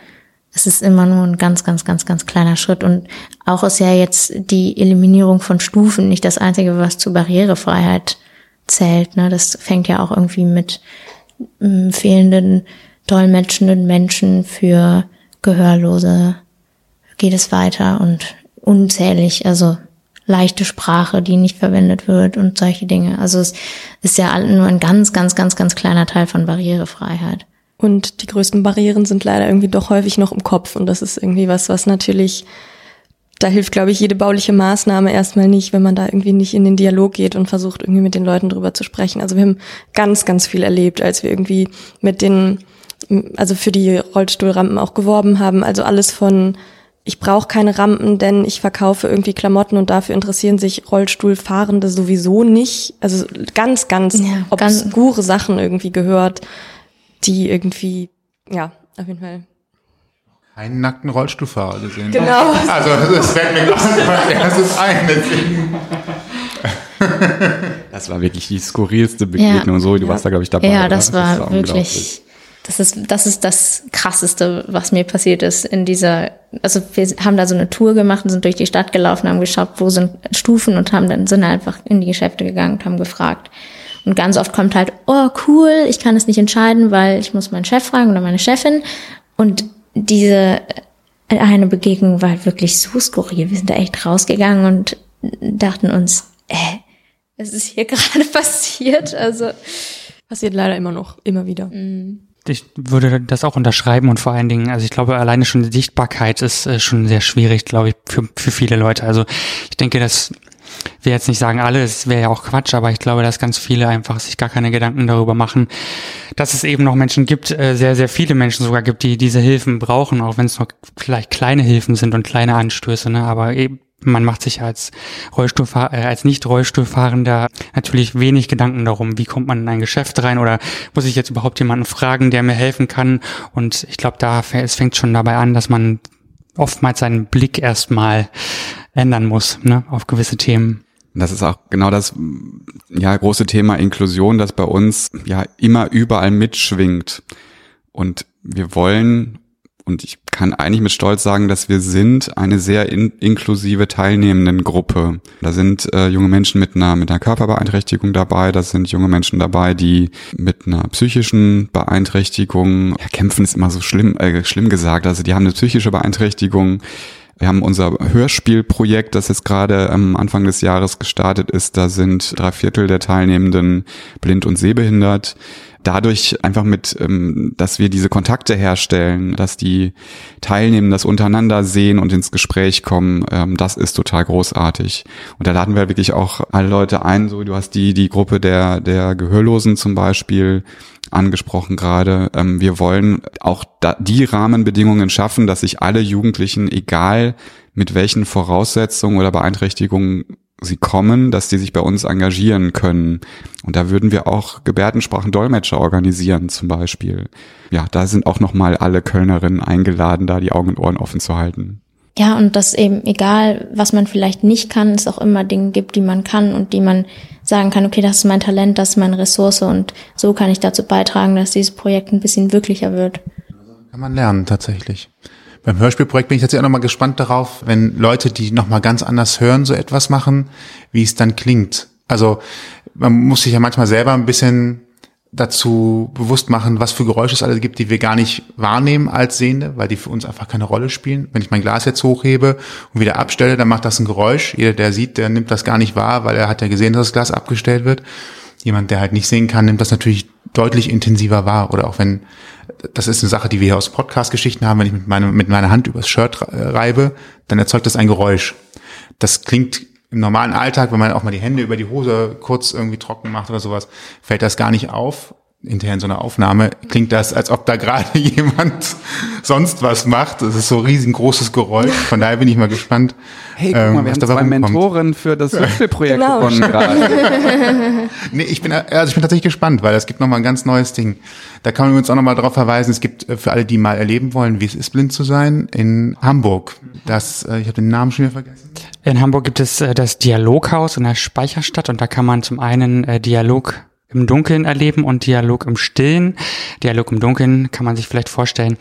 es ist immer nur ein ganz, ganz, ganz, ganz kleiner Schritt. Und auch ist ja jetzt die Eliminierung von Stufen nicht das Einzige, was zur Barrierefreiheit zählt. Ne? Das fängt ja auch irgendwie mit mm, fehlenden, dolmetschenden Menschen für Gehörlose geht es weiter und unzählig, also leichte Sprache, die nicht verwendet wird und solche Dinge. Also es ist ja nur ein ganz, ganz, ganz, ganz kleiner Teil von Barrierefreiheit. Und die größten Barrieren sind leider irgendwie doch häufig noch im Kopf. Und das ist irgendwie was, was natürlich, da hilft, glaube ich, jede bauliche Maßnahme erstmal nicht, wenn man da irgendwie nicht in den Dialog geht und versucht, irgendwie mit den Leuten drüber zu sprechen. Also wir haben ganz, ganz viel erlebt, als wir irgendwie mit den, also für die Rollstuhlrampen auch geworben haben. Also alles von ich brauche keine Rampen, denn ich verkaufe irgendwie Klamotten und dafür interessieren sich Rollstuhlfahrende sowieso nicht. Also ganz, ganz ja, obskure ganz Sachen irgendwie gehört, die irgendwie, ja, auf jeden Fall. Keinen nackten Rollstuhlfahrer gesehen. Genau. Also das fällt mir gerade erstes ein. Deswegen. Das war wirklich die skurrilste Begegnung. Ja. So, du ja. warst da, glaube ich, dabei. Ja, das war, das war wirklich das ist, das ist das Krasseste, was mir passiert ist in dieser, also wir haben da so eine Tour gemacht und sind durch die Stadt gelaufen, haben geschaut, wo sind Stufen und haben dann sind einfach in die Geschäfte gegangen und haben gefragt. Und ganz oft kommt halt, oh cool, ich kann es nicht entscheiden, weil ich muss meinen Chef fragen oder meine Chefin. Und diese eine Begegnung war halt wirklich so skurril. Wir sind da echt rausgegangen und dachten uns, äh, was ist hier gerade passiert? Also passiert leider immer noch, immer wieder. Mhm ich würde das auch unterschreiben und vor allen Dingen, also ich glaube, alleine schon die Sichtbarkeit ist äh, schon sehr schwierig, glaube ich, für, für viele Leute. Also ich denke, dass wir jetzt nicht sagen alle, es wäre ja auch Quatsch, aber ich glaube, dass ganz viele einfach sich gar keine Gedanken darüber machen, dass es eben noch Menschen gibt, äh, sehr, sehr viele Menschen sogar gibt, die diese Hilfen brauchen, auch wenn es noch vielleicht kleine Hilfen sind und kleine Anstöße, ne? aber eben man macht sich als Rollstuhlfahr äh, als nicht Rollstuhlfahrender natürlich wenig Gedanken darum, wie kommt man in ein Geschäft rein oder muss ich jetzt überhaupt jemanden fragen, der mir helfen kann? Und ich glaube, da es fängt schon dabei an, dass man oftmals seinen Blick erstmal ändern muss ne, auf gewisse Themen. Das ist auch genau das ja große Thema Inklusion, das bei uns ja immer überall mitschwingt. Und wir wollen und ich kann eigentlich mit Stolz sagen, dass wir sind eine sehr in, inklusive teilnehmenden Gruppe. Da sind äh, junge Menschen mit einer, mit einer Körperbeeinträchtigung dabei, da sind junge Menschen dabei, die mit einer psychischen Beeinträchtigung, ja, kämpfen ist immer so schlimm, äh, schlimm gesagt, also die haben eine psychische Beeinträchtigung, wir haben unser Hörspielprojekt, das jetzt gerade am Anfang des Jahres gestartet ist. Da sind drei Viertel der Teilnehmenden blind und sehbehindert dadurch einfach mit, ähm, dass wir diese Kontakte herstellen, dass die Teilnehmenden das untereinander sehen und ins Gespräch kommen, ähm, das ist total großartig. Und da laden wir wirklich auch alle Leute ein, so du hast die, die Gruppe der, der Gehörlosen zum Beispiel angesprochen gerade. Ähm, wir wollen auch da, die Rahmenbedingungen schaffen, dass sich alle Jugendlichen, egal mit welchen Voraussetzungen oder Beeinträchtigungen sie kommen, dass die sich bei uns engagieren können. Und da würden wir auch Gebärdensprachen-Dolmetscher organisieren zum Beispiel. Ja, da sind auch nochmal alle Kölnerinnen eingeladen, da die Augen und Ohren offen zu halten. Ja, und dass eben egal, was man vielleicht nicht kann, es auch immer Dinge gibt, die man kann und die man sagen kann, okay, das ist mein Talent, das ist meine Ressource und so kann ich dazu beitragen, dass dieses Projekt ein bisschen wirklicher wird. Kann man lernen, tatsächlich. Beim Hörspielprojekt bin ich ja auch nochmal gespannt darauf, wenn Leute, die nochmal ganz anders hören, so etwas machen, wie es dann klingt. Also man muss sich ja manchmal selber ein bisschen dazu bewusst machen, was für Geräusche es alle gibt, die wir gar nicht wahrnehmen als Sehende, weil die für uns einfach keine Rolle spielen. Wenn ich mein Glas jetzt hochhebe und wieder abstelle, dann macht das ein Geräusch. Jeder, der sieht, der nimmt das gar nicht wahr, weil er hat ja gesehen, dass das Glas abgestellt wird. Jemand, der halt nicht sehen kann, nimmt das natürlich deutlich intensiver wahr. Oder auch wenn das ist eine Sache, die wir hier aus Podcast-Geschichten haben, wenn ich mit, meinem, mit meiner Hand übers Shirt reibe, dann erzeugt das ein Geräusch. Das klingt im normalen Alltag, wenn man auch mal die Hände über die Hose kurz irgendwie trocken macht oder sowas, fällt das gar nicht auf hinterher in so einer Aufnahme klingt das, als ob da gerade jemand sonst was macht. Das ist so ein riesengroßes Geräusch. Von daher bin ich mal gespannt. Hey, guck mal, ähm, wir haben zwei Mentoren für das Hörspielprojekt genau. gewonnen gerade. nee, ich bin, also ich bin tatsächlich gespannt, weil es gibt nochmal ein ganz neues Ding. Da kann man uns auch nochmal darauf verweisen, es gibt äh, für alle, die mal erleben wollen, wie es ist, blind zu sein, in Hamburg. Das, äh, ich habe den Namen schon wieder vergessen. In Hamburg gibt es äh, das Dialoghaus in der Speicherstadt und da kann man zum einen Dialog im Dunkeln erleben und Dialog im Stillen. Dialog im Dunkeln kann man sich vielleicht vorstellen,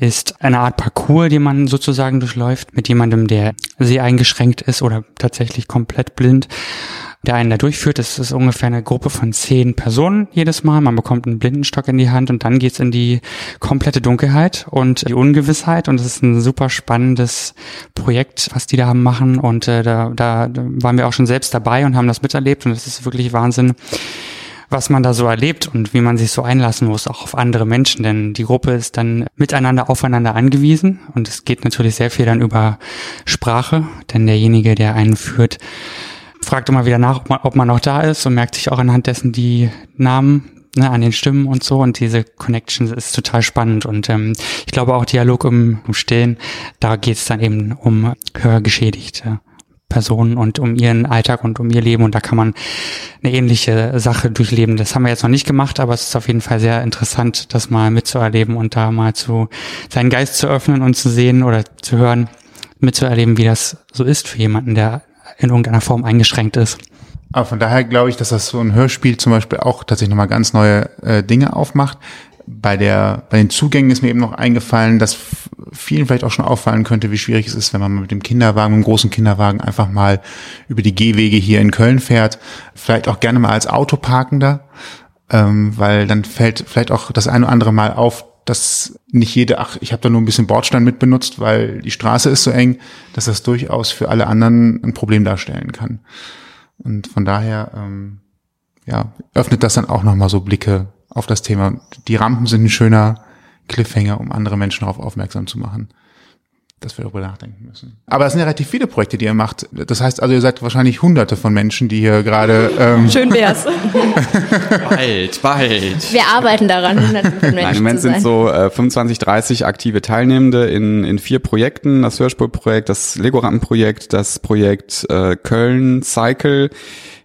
ist eine Art Parcours, den man sozusagen durchläuft mit jemandem, der sehr eingeschränkt ist oder tatsächlich komplett blind. der einen da durchführt. Es ist ungefähr eine Gruppe von zehn Personen jedes Mal. Man bekommt einen Blindenstock in die Hand und dann geht's in die komplette Dunkelheit und die Ungewissheit. Und es ist ein super spannendes Projekt, was die da haben machen. Und äh, da, da waren wir auch schon selbst dabei und haben das miterlebt. Und es ist wirklich Wahnsinn, was man da so erlebt und wie man sich so einlassen muss, auch auf andere Menschen. Denn die Gruppe ist dann miteinander aufeinander angewiesen und es geht natürlich sehr viel dann über Sprache, denn derjenige, der einen führt, fragt immer wieder nach, ob man, ob man noch da ist und merkt sich auch anhand dessen die Namen ne, an den Stimmen und so und diese Connection ist total spannend und ähm, ich glaube auch Dialog im, im Stillen, da geht es dann eben um Hörgeschädigte. Personen und um ihren Alltag und um ihr Leben und da kann man eine ähnliche Sache durchleben. Das haben wir jetzt noch nicht gemacht, aber es ist auf jeden Fall sehr interessant, das mal mitzuerleben und da mal zu seinen Geist zu öffnen und zu sehen oder zu hören, mitzuerleben, wie das so ist für jemanden, der in irgendeiner Form eingeschränkt ist. Aber von daher glaube ich, dass das so ein Hörspiel zum Beispiel auch tatsächlich nochmal ganz neue äh, Dinge aufmacht. Bei der, bei den Zugängen ist mir eben noch eingefallen, dass vielen vielleicht auch schon auffallen könnte, wie schwierig es ist, wenn man mit dem Kinderwagen, mit dem großen Kinderwagen einfach mal über die Gehwege hier in Köln fährt. Vielleicht auch gerne mal als Autoparkender, ähm, weil dann fällt vielleicht auch das eine oder andere Mal auf, dass nicht jede, ach, ich habe da nur ein bisschen Bordstein mitbenutzt, weil die Straße ist so eng, dass das durchaus für alle anderen ein Problem darstellen kann. Und von daher, ähm, ja, öffnet das dann auch nochmal so Blicke auf das Thema. Die Rampen sind ein schöner Cliffhanger, um andere Menschen darauf aufmerksam zu machen dass wir darüber nachdenken müssen. Aber es sind ja relativ viele Projekte, die ihr macht. Das heißt also, ihr seid wahrscheinlich hunderte von Menschen, die hier gerade... Ähm Schön wär's. bald, bald. Wir arbeiten daran, hunderte von Menschen Nein, im Moment sind so äh, 25, 30 aktive Teilnehmende in, in vier Projekten. Das Hörspurprojekt, das Lego-Rampenprojekt, das Projekt äh, Köln Cycle.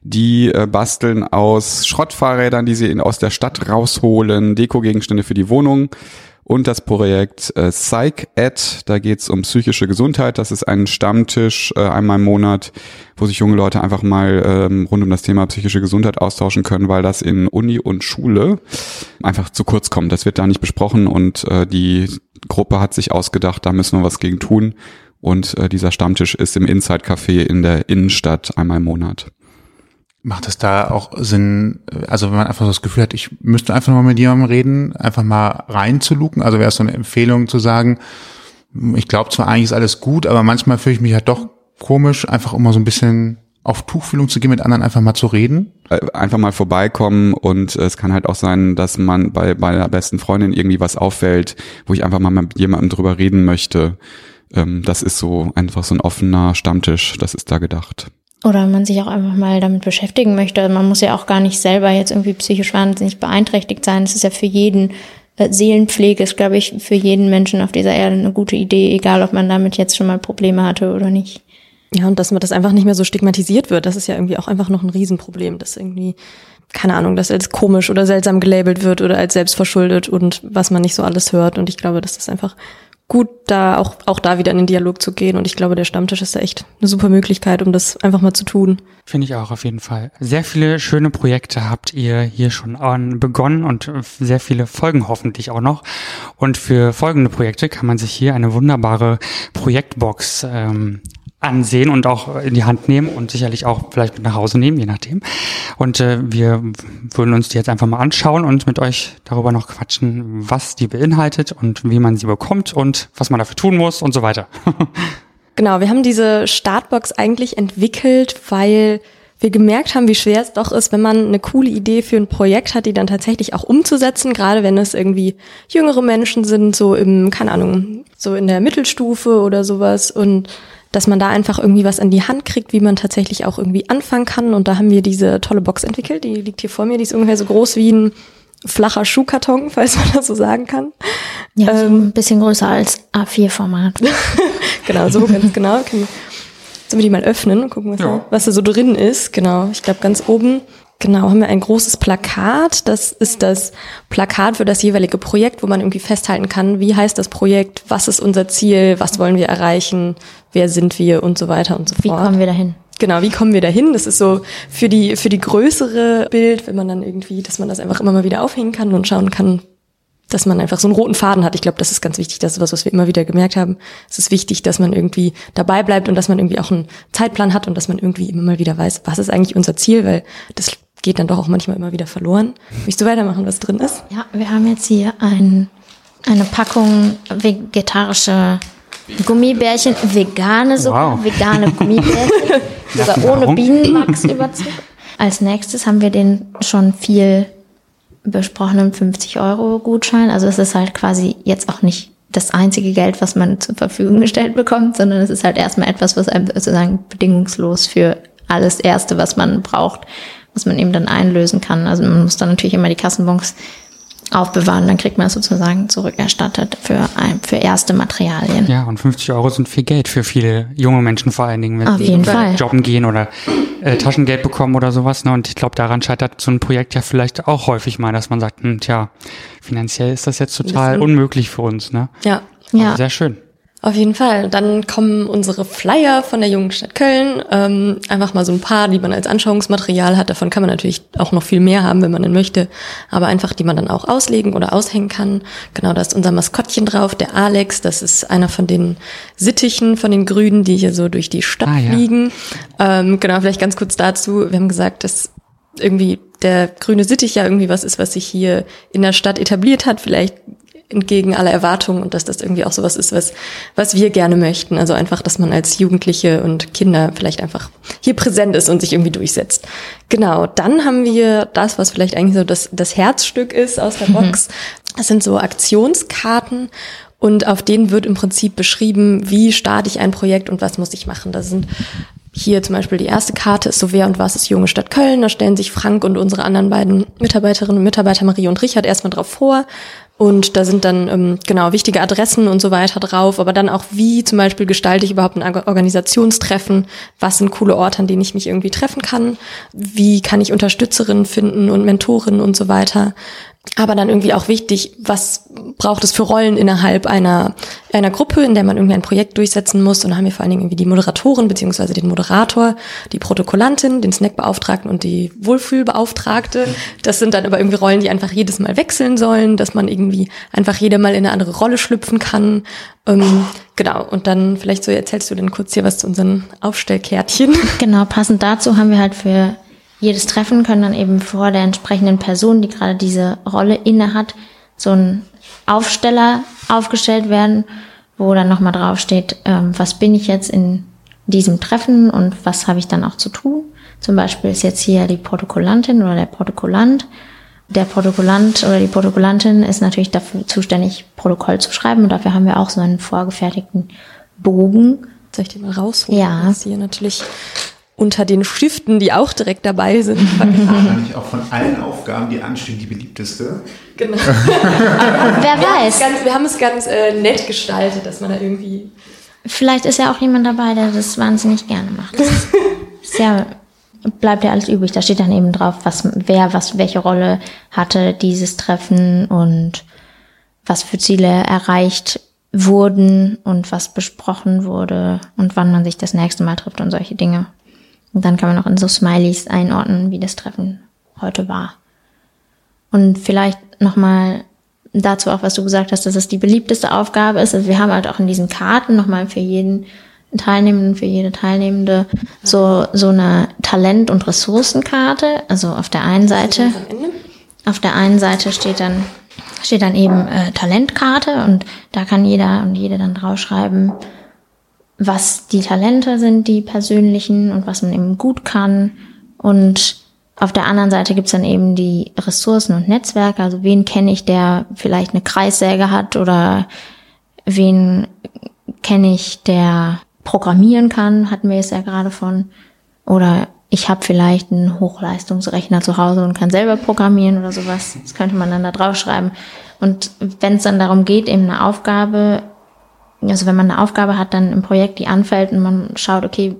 Die äh, basteln aus Schrottfahrrädern, die sie in, aus der Stadt rausholen, Dekogegenstände für die Wohnung und das Projekt äh, Psych-Ed. Da geht's um psychische Gesundheit. Das ist ein Stammtisch äh, einmal im Monat, wo sich junge Leute einfach mal ähm, rund um das Thema psychische Gesundheit austauschen können, weil das in Uni und Schule einfach zu kurz kommt. Das wird da nicht besprochen und äh, die Gruppe hat sich ausgedacht, da müssen wir was gegen tun. Und äh, dieser Stammtisch ist im Inside Café in der Innenstadt einmal im Monat. Macht es da auch Sinn, also wenn man einfach so das Gefühl hat, ich müsste einfach mal mit jemandem reden, einfach mal reinzuluken? Also wäre es so eine Empfehlung zu sagen, ich glaube zwar eigentlich ist alles gut, aber manchmal fühle ich mich halt doch komisch, einfach immer so ein bisschen auf Tuchfühlung zu gehen, mit anderen einfach mal zu reden? Äh, einfach mal vorbeikommen und es kann halt auch sein, dass man bei, der besten Freundin irgendwie was auffällt, wo ich einfach mal mit jemandem drüber reden möchte. Ähm, das ist so einfach so ein offener Stammtisch, das ist da gedacht. Oder man sich auch einfach mal damit beschäftigen möchte. Man muss ja auch gar nicht selber jetzt irgendwie psychisch wahnsinnig beeinträchtigt sein. Es ist ja für jeden, äh, Seelenpflege ist, glaube ich, für jeden Menschen auf dieser Erde eine gute Idee, egal ob man damit jetzt schon mal Probleme hatte oder nicht. Ja, und dass man das einfach nicht mehr so stigmatisiert wird, das ist ja irgendwie auch einfach noch ein Riesenproblem, dass irgendwie, keine Ahnung, das als komisch oder seltsam gelabelt wird oder als selbstverschuldet und was man nicht so alles hört. Und ich glaube, dass das einfach gut, da auch, auch da wieder in den Dialog zu gehen. Und ich glaube, der Stammtisch ist da echt eine super Möglichkeit, um das einfach mal zu tun. Finde ich auch auf jeden Fall. Sehr viele schöne Projekte habt ihr hier schon begonnen und sehr viele Folgen hoffentlich auch noch. Und für folgende Projekte kann man sich hier eine wunderbare Projektbox ähm, ansehen und auch in die Hand nehmen und sicherlich auch vielleicht mit nach Hause nehmen, je nachdem. Und äh, wir würden uns die jetzt einfach mal anschauen und mit euch darüber noch quatschen, was die beinhaltet und wie man sie bekommt und was man dafür tun muss und so weiter. genau, wir haben diese Startbox eigentlich entwickelt, weil wir gemerkt haben, wie schwer es doch ist, wenn man eine coole Idee für ein Projekt hat, die dann tatsächlich auch umzusetzen, gerade wenn es irgendwie jüngere Menschen sind, so im, keine Ahnung, so in der Mittelstufe oder sowas und dass man da einfach irgendwie was an die Hand kriegt, wie man tatsächlich auch irgendwie anfangen kann. Und da haben wir diese tolle Box entwickelt, die liegt hier vor mir, die ist ungefähr so groß wie ein flacher Schuhkarton, falls man das so sagen kann. Ja, so ähm, ein bisschen größer als A4-Format. genau, so ganz genau. Sollen wir die mal öffnen und gucken, was, ja. da, was da so drin ist? Genau, ich glaube ganz oben Genau, haben wir ein großes Plakat. Das ist das Plakat für das jeweilige Projekt, wo man irgendwie festhalten kann, wie heißt das Projekt, was ist unser Ziel, was wollen wir erreichen, wer sind wir und so weiter und so fort. Wie kommen wir dahin? Genau, wie kommen wir dahin? Das ist so für die, für die größere Bild, wenn man dann irgendwie, dass man das einfach immer mal wieder aufhängen kann und schauen kann, dass man einfach so einen roten Faden hat. Ich glaube, das ist ganz wichtig. Das ist was, was wir immer wieder gemerkt haben. Es ist wichtig, dass man irgendwie dabei bleibt und dass man irgendwie auch einen Zeitplan hat und dass man irgendwie immer mal wieder weiß, was ist eigentlich unser Ziel, weil das geht dann doch auch manchmal immer wieder verloren. Möchtest du weitermachen, was drin ist? Ja, wir haben jetzt hier ein, eine Packung vegetarische Gummibärchen, vegane sogar, Wow. vegane Gummibärchen, sogar ohne Nahrung. Bienenwachsüberzug. Als nächstes haben wir den schon viel besprochenen 50-Euro-Gutschein. Also es ist halt quasi jetzt auch nicht das einzige Geld, was man zur Verfügung gestellt bekommt, sondern es ist halt erstmal etwas, was einem sozusagen bedingungslos für alles Erste, was man braucht, was man eben dann einlösen kann. Also man muss dann natürlich immer die Kassenbons aufbewahren, dann kriegt man es sozusagen zurückerstattet für, ein, für erste Materialien. Ja, und 50 Euro sind viel Geld für viele junge Menschen vor allen Dingen, wenn Auf sie jeden Fall. jobben gehen oder äh, Taschengeld bekommen oder sowas. Ne? Und ich glaube, daran scheitert so ein Projekt ja vielleicht auch häufig mal, dass man sagt, hm, tja, finanziell ist das jetzt total unmöglich für uns. Ne? Ja, Ja. Sehr schön. Auf jeden Fall. Dann kommen unsere Flyer von der jungen Stadt Köln. Ähm, einfach mal so ein paar, die man als Anschauungsmaterial hat. Davon kann man natürlich auch noch viel mehr haben, wenn man denn möchte. Aber einfach, die man dann auch auslegen oder aushängen kann. Genau, da ist unser Maskottchen drauf, der Alex. Das ist einer von den Sittichen, von den Grünen, die hier so durch die Stadt Ah, ja. fliegen. Ähm, genau, vielleicht ganz kurz dazu. Wir haben gesagt, dass irgendwie der grüne Sittich ja irgendwie was ist, was sich hier in der Stadt etabliert hat, vielleicht entgegen aller Erwartungen und dass das irgendwie auch sowas ist, was, was wir gerne möchten. Also einfach, dass man als Jugendliche und Kinder vielleicht einfach hier präsent ist und sich irgendwie durchsetzt. Genau. Dann haben wir das, was vielleicht eigentlich so das, das Herzstück ist aus der Box. Das sind so Aktionskarten und auf denen wird im Prinzip beschrieben, wie starte ich ein Projekt und was muss ich machen. Das sind hier zum Beispiel die erste Karte ist so wer und was ist junge Stadt Köln. Da stellen sich Frank und unsere anderen beiden Mitarbeiterinnen und Mitarbeiter Marie und Richard erstmal drauf vor. Und da sind dann ähm, genau wichtige Adressen und so weiter drauf, aber dann auch wie zum Beispiel gestalte ich überhaupt ein Orga- Organisationstreffen, was sind coole Orte, an denen ich mich irgendwie treffen kann, wie kann ich Unterstützerinnen finden und Mentorinnen und so weiter. Aber dann irgendwie auch wichtig, was braucht es für Rollen innerhalb einer, einer Gruppe, in der man irgendwie ein Projekt durchsetzen muss. Und da haben wir vor allen Dingen irgendwie die Moderatorin beziehungsweise den Moderator, die Protokollantin, den Snackbeauftragten und die Wohlfühlbeauftragte. Das sind dann aber irgendwie Rollen, die einfach jedes Mal wechseln sollen, dass man irgendwie einfach jede Mal in eine andere Rolle schlüpfen kann. Ähm, genau. Und dann vielleicht so erzählst du dann kurz hier was zu unseren Aufstellkärtchen. Genau, passend dazu haben wir halt für jedes Treffen können dann eben vor der entsprechenden Person, die gerade diese Rolle inne hat, so ein Aufsteller aufgestellt werden, wo dann nochmal draufsteht, ähm, was bin ich jetzt in diesem Treffen und was habe ich dann auch zu tun. Zum Beispiel ist jetzt hier die Protokollantin oder der Protokollant. Der Protokollant oder die Protokollantin ist natürlich dafür zuständig, Protokoll zu schreiben und dafür haben wir auch so einen vorgefertigten Bogen, Soll ich den mal rausholen? Ja. Das hier natürlich unter den Stiften, die auch direkt dabei sind. Wahrscheinlich auch von allen Aufgaben, die anstehen, die beliebteste. genau. Wer weiß. Ganz, wir haben es ganz äh, nett gestaltet, dass man da irgendwie. Vielleicht ist ja auch jemand dabei, der das wahnsinnig gerne macht. Das ist ja, bleibt ja alles übrig. Da steht dann eben drauf, was, wer, was, welche Rolle hatte dieses Treffen und was für Ziele erreicht wurden und was besprochen wurde und wann man sich das nächste Mal trifft und solche Dinge. Und dann kann man auch in so Smileys einordnen, wie das Treffen heute war. Und vielleicht nochmal dazu auch, was du gesagt hast, dass es die beliebteste Aufgabe ist. Also wir haben halt auch in diesen Karten nochmal für jeden Teilnehmenden, für jede Teilnehmende so, so eine Talent- und Ressourcenkarte. Also auf der einen Seite, auf der einen Seite steht dann, steht dann eben äh, Talentkarte und da kann jeder und jede dann draufschreiben, was die Talente sind, die persönlichen und was man eben gut kann. Und auf der anderen Seite gibt's dann eben die Ressourcen und Netzwerke. Also wen kenne ich, der vielleicht eine Kreissäge hat oder wen kenne ich, der programmieren kann, hatten wir es ja gerade von. Oder ich habe vielleicht einen Hochleistungsrechner zu Hause und kann selber programmieren oder sowas. Das könnte man dann da draufschreiben. Und wenn es dann darum geht, eben eine Aufgabe, also wenn man eine Aufgabe hat, dann im Projekt, die anfällt und man schaut, okay,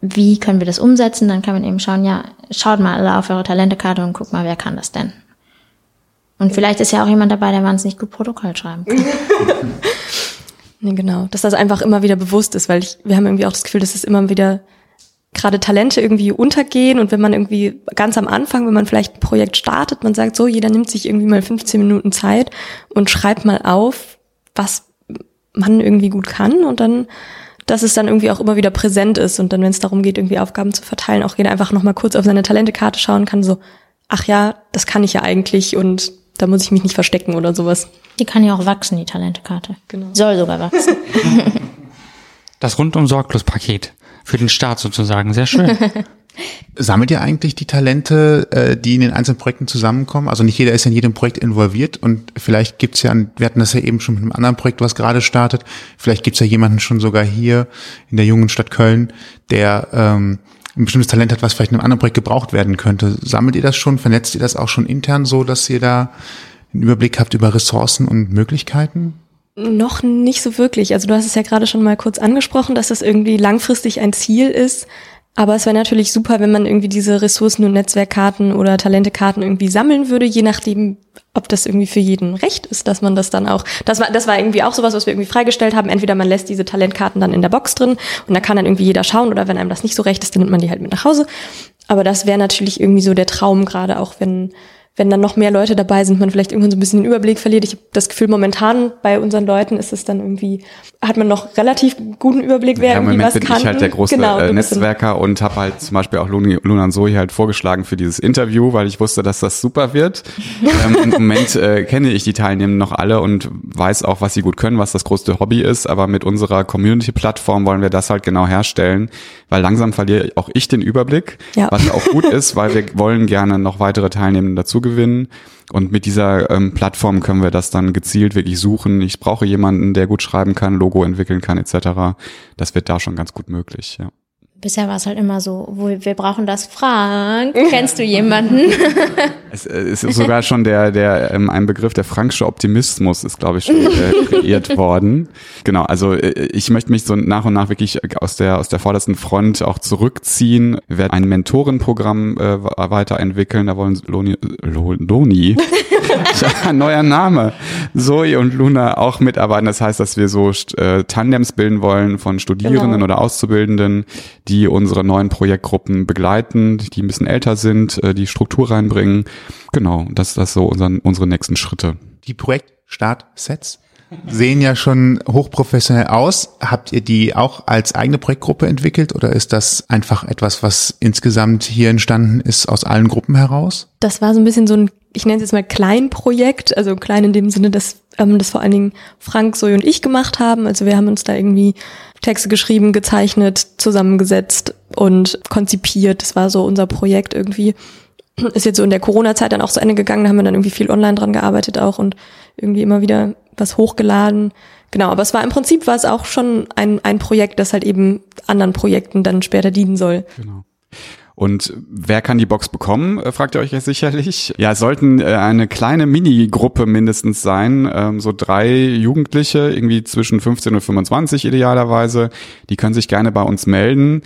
wie können wir das umsetzen, dann kann man eben schauen, ja, schaut mal alle auf eure Talentekarte und guckt mal, wer kann das denn. Und vielleicht ist ja auch jemand dabei, der wahnsinnig gut Protokoll schreiben kann. Nee, genau. Dass das einfach immer wieder bewusst ist, weil ich, wir haben irgendwie auch das Gefühl, dass es immer wieder gerade Talente irgendwie untergehen und wenn man irgendwie ganz am Anfang, wenn man vielleicht ein Projekt startet, man sagt so, jeder nimmt sich irgendwie mal 15 Minuten Zeit und schreibt mal auf, was man irgendwie gut kann und dann dass es dann irgendwie auch immer wieder präsent ist und dann, wenn es darum geht, irgendwie Aufgaben zu verteilen, auch jeder einfach nochmal kurz auf seine Talentekarte schauen kann, so, ach ja, das kann ich ja eigentlich und da muss ich mich nicht verstecken oder sowas. Die kann ja auch wachsen, die Talentekarte. Genau. Soll sogar wachsen. Das rundum sorglos Paket für den Start sozusagen. Sehr schön. Sammelt ihr eigentlich die Talente, äh, die in den einzelnen Projekten zusammenkommen? Also nicht jeder ist in jedem Projekt involviert und vielleicht gibt's ja, wir hatten das ja eben schon mit einem anderen Projekt, was gerade startet, vielleicht gibt's ja jemanden schon sogar hier in der jungen Stadt Köln, der ähm, ein bestimmtes Talent hat, was vielleicht in einem anderen Projekt gebraucht werden könnte. Sammelt ihr das schon? Vernetzt ihr das auch schon intern so, dass ihr da einen Überblick habt über Ressourcen und Möglichkeiten? Noch nicht so wirklich. Also du hast es ja gerade schon mal kurz angesprochen, dass das irgendwie langfristig ein Ziel ist. Aber es wäre natürlich super, wenn man irgendwie diese Ressourcen und Netzwerkkarten oder Talentekarten irgendwie sammeln würde, je nachdem, ob das irgendwie für jeden recht ist, dass man das dann auch, das war, das war irgendwie auch sowas, was wir irgendwie freigestellt haben. Entweder man lässt diese Talentkarten dann in der Box drin und da kann dann irgendwie jeder schauen oder wenn einem das nicht so recht ist, dann nimmt man die halt mit nach Hause. Aber das wäre natürlich irgendwie so der Traum, gerade auch wenn, wenn dann noch mehr Leute dabei sind, man vielleicht irgendwann so ein bisschen den Überblick verliert. Ich habe das Gefühl, momentan bei unseren Leuten ist es dann irgendwie, hat man noch relativ guten Überblick, wer ja, im irgendwie Moment was bin kann. ich halt der große Genau, äh, Netzwerker und habe halt zum Beispiel auch Luni- Luna Zoe halt vorgeschlagen für dieses Interview, weil ich wusste, dass das super wird. ähm, Im Moment äh, kenne ich die Teilnehmenden noch alle und weiß auch, was sie gut können, was das größte Hobby ist. Aber mit unserer Community-Plattform wollen wir das halt genau herstellen, weil langsam verliere auch ich den Überblick, Ja. was auch gut ist, weil wir wollen gerne noch weitere Teilnehmenden dazu gewinnen. Und mit dieser ähm, Plattform können wir das dann gezielt wirklich suchen. Ich brauche jemanden, der gut schreiben kann, Logo entwickeln kann, etc. Das wird da schon ganz gut möglich, ja. Bisher war es halt immer so, wo wir brauchen das. Frank, kennst du jemanden? Es äh, ist sogar schon der, der ähm, ein Begriff, der franksche Optimismus ist, glaube ich, schon äh, kreiert worden. Genau, also äh, ich möchte mich so nach und nach wirklich aus der aus der vordersten Front auch zurückziehen. Wir werden ein Mentorenprogramm äh, weiterentwickeln. Da wollen Loni, Lo, Loni ja, neuer Name, Zoe und Luna auch mitarbeiten. Das heißt, dass wir so äh, Tandems bilden wollen von Studierenden Genau. oder Auszubildenden, die unsere neuen Projektgruppen begleiten, die ein bisschen älter sind, äh, die Struktur reinbringen. Genau, das, das so unseren, unsere nächsten Schritte. Die Projektstartsets sehen ja schon hochprofessionell aus. Habt ihr die auch als eigene Projektgruppe entwickelt oder ist das einfach etwas, was insgesamt hier entstanden ist aus allen Gruppen heraus? das war so ein bisschen so ein, ich nenne es jetzt mal Kleinprojekt, also klein in dem Sinne, dass ähm, das vor allen Dingen Frank, Zoe und ich gemacht haben. Also wir haben uns da irgendwie Texte geschrieben, gezeichnet, zusammengesetzt und konzipiert. Das war so unser Projekt irgendwie. Ist jetzt so in der Corona-Zeit dann auch zu Ende gegangen, da haben wir dann irgendwie viel online dran gearbeitet auch und irgendwie immer wieder was hochgeladen. Genau, aber es war im Prinzip war es auch schon ein, ein Projekt, das halt eben anderen Projekten dann später dienen soll. Genau. Und wer kann die Box bekommen, äh, fragt ihr euch jetzt sicherlich. Ja, es sollten äh, eine kleine Mini-Gruppe mindestens sein, ähm, so drei Jugendliche, irgendwie zwischen 15 und 25 idealerweise. Die können sich gerne bei uns melden.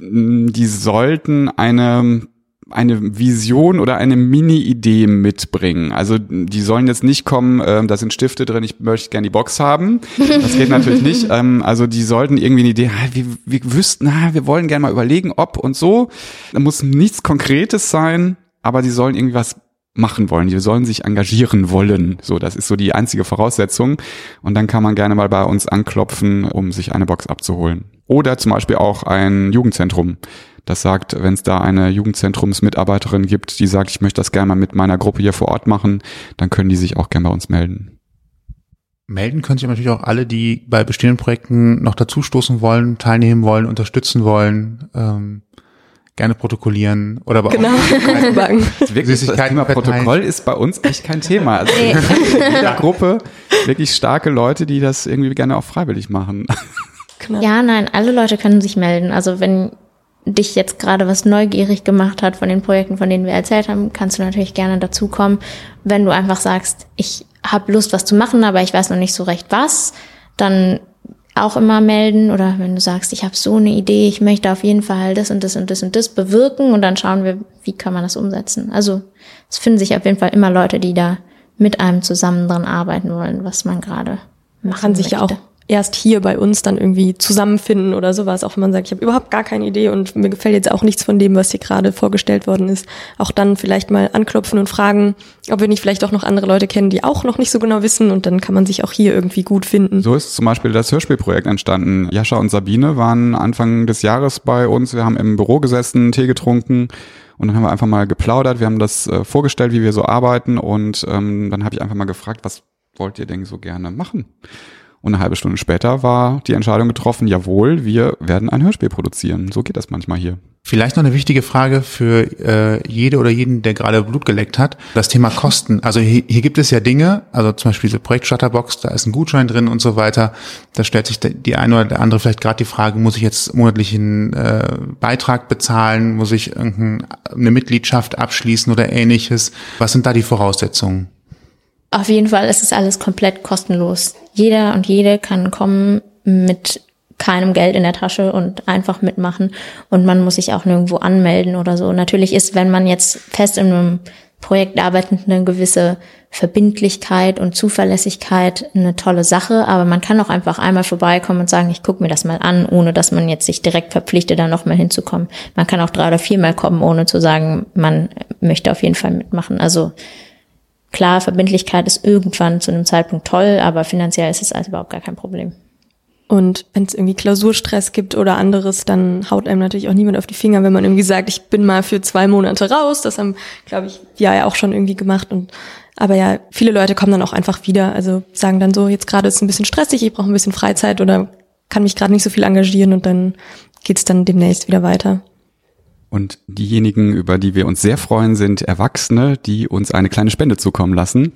Mm, Die sollten eine eine Vision oder eine Mini-Idee mitbringen. Also die sollen jetzt nicht kommen, ähm, da sind Stifte drin, ich möchte gerne die Box haben. Das geht natürlich nicht. Ähm, also die sollten irgendwie eine Idee, ah, wir, wir wüssten, ah, wir wollen gerne mal überlegen, ob und so. Da muss nichts Konkretes sein, aber die sollen irgendwie was machen wollen. Die sollen sich engagieren wollen. So, das ist so die einzige Voraussetzung. Und dann kann man gerne mal bei uns anklopfen, um sich eine Box abzuholen. Oder zum Beispiel auch ein Jugendzentrum. Das sagt, wenn es da eine Jugendzentrumsmitarbeiterin gibt, die sagt, ich möchte das gerne mal mit meiner Gruppe hier vor Ort machen, dann können die sich auch gerne bei uns melden. Melden können sich aber natürlich auch alle, die bei bestehenden Projekten noch dazustoßen wollen, teilnehmen wollen, unterstützen wollen, ähm, gerne protokollieren oder aber Genau. auch. Wirklich, das Süßigkeiten Thema. Protokoll ist bei uns echt kein Thema. Also in jeder Gruppe wirklich starke Leute, die das irgendwie gerne auch freiwillig machen. Genau. Ja, nein, alle Leute können sich melden. Also wenn dich jetzt gerade was neugierig gemacht hat von den Projekten, von denen wir erzählt haben, kannst du natürlich gerne dazukommen. Wenn du einfach sagst, ich habe Lust, was zu machen, aber ich weiß noch nicht so recht was, dann auch immer melden. Oder wenn du sagst, ich habe so eine Idee, ich möchte auf jeden Fall das und das und das und das bewirken und dann schauen wir, wie kann man das umsetzen. Also es finden sich auf jeden Fall immer Leute, die da mit einem zusammen dran arbeiten wollen, was man gerade Man machen kann sich ja auch möchte. Erst hier bei uns dann irgendwie zusammenfinden oder sowas, auch wenn man sagt, ich habe überhaupt gar keine Idee und mir gefällt jetzt auch nichts von dem, was hier gerade vorgestellt worden ist, auch dann vielleicht mal anklopfen und fragen, ob wir nicht vielleicht auch noch andere Leute kennen, die auch noch nicht so genau wissen und dann kann man sich auch hier irgendwie gut finden. So ist zum Beispiel das Hörspielprojekt entstanden. Jascha und Sabine waren Anfang des Jahres bei uns, wir haben im Büro gesessen, Tee getrunken und dann haben wir einfach mal geplaudert, wir haben das äh, vorgestellt, wie wir so arbeiten und ähm, dann habe ich einfach mal gefragt, was wollt ihr denn so gerne machen? Und eine halbe Stunde später war die Entscheidung getroffen, jawohl, wir werden ein Hörspiel produzieren. So geht das manchmal hier. Vielleicht noch eine wichtige Frage für äh, jede oder jeden, der gerade Blut geleckt hat. Das Thema Kosten. Also hier, hier gibt es ja Dinge, also zum Beispiel diese Projekt-Shutterbox, da ist ein Gutschein drin und so weiter. Da stellt sich die eine oder der andere vielleicht gerade die Frage, muss ich jetzt monatlich einen äh, Beitrag bezahlen? Muss ich irgendeine Mitgliedschaft abschließen oder ähnliches? Was sind da die Voraussetzungen? Auf jeden Fall ist es alles komplett kostenlos. Jeder und jede kann kommen mit keinem Geld in der Tasche und einfach mitmachen und man muss sich auch nirgendwo anmelden oder so. Natürlich ist, wenn man jetzt fest in einem Projekt arbeitet, eine gewisse Verbindlichkeit und Zuverlässigkeit eine tolle Sache, aber man kann auch einfach einmal vorbeikommen und sagen, ich gucke mir das mal an, ohne dass man jetzt sich direkt verpflichtet, da nochmal hinzukommen. Man kann auch drei oder viermal kommen, ohne zu sagen, man möchte auf jeden Fall mitmachen. Also Klar, Verbindlichkeit ist irgendwann zu einem Zeitpunkt toll, aber finanziell ist es also überhaupt gar kein Problem. Und wenn es irgendwie Klausurstress gibt oder anderes, dann haut einem natürlich auch niemand auf die Finger, wenn man irgendwie sagt, ich bin mal für zwei Monate raus. Das haben, glaube ich, wir ja auch schon irgendwie gemacht. Und aber ja, viele Leute kommen dann auch einfach wieder. Also sagen dann so, jetzt gerade ist es ein bisschen stressig, ich brauche ein bisschen Freizeit oder kann mich gerade nicht so viel engagieren und dann geht's dann demnächst wieder weiter. Und diejenigen, über die wir uns sehr freuen, sind Erwachsene, die uns eine kleine Spende zukommen lassen.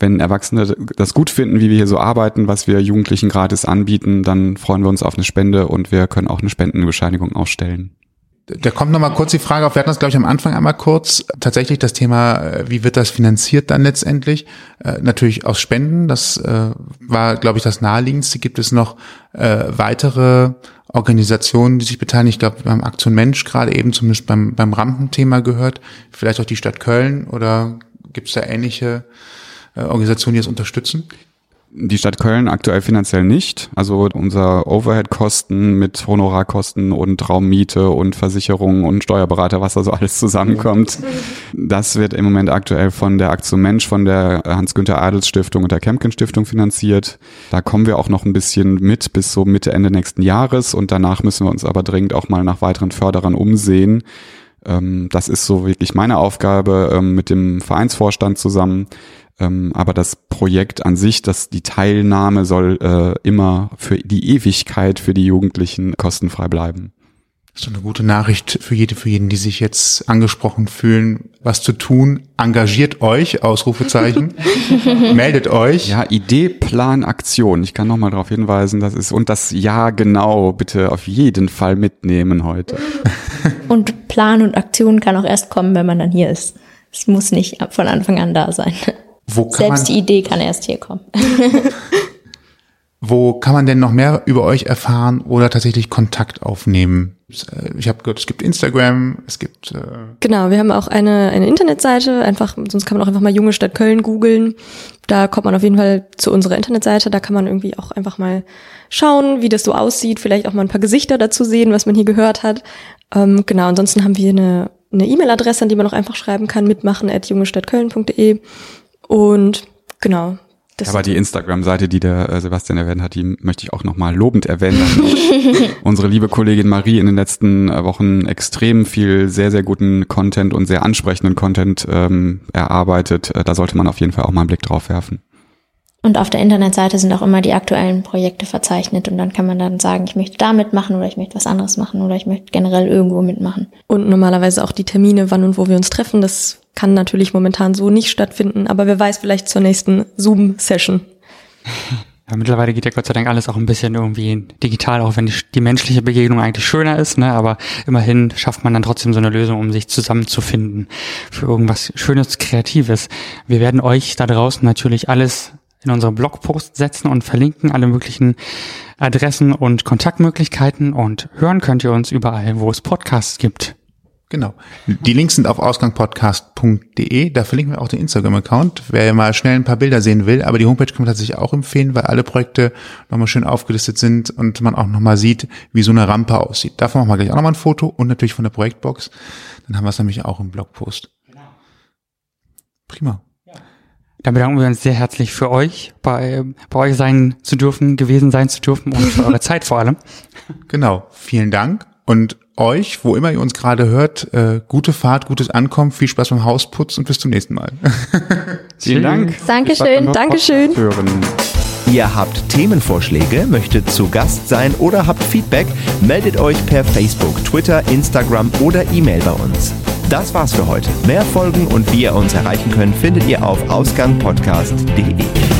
Wenn Erwachsene das gut finden, wie wir hier so arbeiten, was wir Jugendlichen gratis anbieten, dann freuen wir uns auf eine Spende und wir können auch eine Spendenbescheinigung ausstellen. Da kommt nochmal kurz die Frage auf, wir hatten das, glaube ich, am Anfang einmal kurz. Tatsächlich das Thema, äh, wie wird das finanziert dann letztendlich? Äh, natürlich aus Spenden, das äh, war, glaube ich, das naheliegendste. Gibt es noch äh, weitere Organisationen, die sich beteiligen. Ich glaube, beim Aktion Mensch gerade eben zumindest beim, beim Rampenthema gehört. Vielleicht auch die Stadt Köln oder gibt es da ähnliche äh, Organisationen, die das unterstützen? Die Stadt Köln aktuell finanziell nicht. Also unser Overhead-Kosten mit Honorarkosten und Raummiete und Versicherungen und Steuerberater, was da so alles zusammenkommt, das wird im Moment aktuell von der Aktion Mensch, von der Hans-Günther Adels Stiftung und der Kempken Stiftung finanziert. Da kommen wir auch noch ein bisschen mit bis so Mitte, Ende nächsten Jahres und danach müssen wir uns aber dringend auch mal nach weiteren Förderern umsehen. Ähm, das ist so wirklich meine Aufgabe ähm, mit dem Vereinsvorstand zusammen ähm, aber das Projekt an sich, dass die Teilnahme soll äh, immer für die Ewigkeit für die Jugendlichen kostenfrei bleiben. Das ist eine gute Nachricht für jede, für jeden, die sich jetzt angesprochen fühlen, was zu tun. Engagiert euch, Ausrufezeichen. Meldet euch. Ja, Idee, Plan, Aktion. Ich kann nochmal darauf hinweisen, das ist, und das Ja genau bitte auf jeden Fall mitnehmen heute. Und Plan und Aktion kann auch erst kommen, wenn man dann hier ist. Es muss nicht von Anfang an da sein. Wo kann Selbst man, die Idee kann erst hier kommen. Wo kann man denn noch mehr über euch erfahren oder tatsächlich Kontakt aufnehmen? Äh, ich habe gehört, es gibt Instagram, es gibt äh Genau, wir haben auch eine, eine Internetseite, einfach, sonst kann man auch einfach mal Junge Stadt Köln googeln. Da kommt man auf jeden Fall zu unserer Internetseite, da kann man irgendwie auch einfach mal schauen, wie das so aussieht, vielleicht auch mal ein paar Gesichter dazu sehen, was man hier gehört hat. Ähm, genau, ansonsten haben wir eine eine E-Mail-Adresse, an die man auch einfach schreiben kann, mitmachen at jungestadtköln.de und genau. Das Aber die Instagram-Seite, die der äh, Sebastian erwähnt hat, die möchte ich auch nochmal lobend erwähnen. unsere liebe Kollegin Marie in den letzten äh, Wochen extrem viel sehr, sehr guten Content und sehr ansprechenden Content ähm, erarbeitet. Äh, da sollte man auf jeden Fall auch mal einen Blick drauf werfen. Und auf der Internetseite sind auch immer die aktuellen Projekte verzeichnet und dann kann man dann sagen, ich möchte da mitmachen oder ich möchte was anderes machen oder ich möchte generell irgendwo mitmachen. Und normalerweise auch die Termine, wann und wo wir uns treffen. Das kann natürlich momentan so nicht stattfinden, aber wer weiß vielleicht zur nächsten Zoom-Session. Ja, mittlerweile geht ja Gott sei Dank alles auch ein bisschen irgendwie digital, auch wenn die, die, menschliche Begegnung eigentlich schöner ist, ne? aber immerhin schafft man dann trotzdem so eine Lösung, um sich zusammenzufinden für irgendwas Schönes, Kreatives. Wir werden euch da draußen natürlich alles in unsere Blogpost setzen und verlinken alle möglichen Adressen und Kontaktmöglichkeiten und hören könnt ihr uns überall, wo es Podcasts gibt. Genau. Die Links sind auf ausgangpodcast.de. Da verlinken wir auch den Instagram-Account, wer mal schnell ein paar Bilder sehen will. Aber die Homepage kann man tatsächlich auch empfehlen, weil alle Projekte nochmal schön aufgelistet sind und man auch nochmal sieht, wie so eine Rampe aussieht. Davon machen wir gleich auch nochmal ein Foto und natürlich von der Projektbox. Dann haben wir es nämlich auch im Blogpost. Prima. Dann bedanken wir uns sehr herzlich für euch, bei, bei euch sein zu dürfen, gewesen sein zu dürfen und für eure Zeit vor allem. Genau. Vielen Dank. Und euch, wo immer ihr uns gerade hört, äh, gute Fahrt, gutes Ankommen, viel Spaß beim Hausputz und bis zum nächsten Mal. Vielen Dank. Dankeschön, Dankeschön. Hören. Ihr habt Themenvorschläge, möchtet zu Gast sein oder habt Feedback, meldet euch per Facebook, Twitter, Instagram oder E-Mail bei uns. Das war's für heute. Mehr Folgen und wie ihr uns erreichen könnt, findet ihr auf ausgangpodcast.de.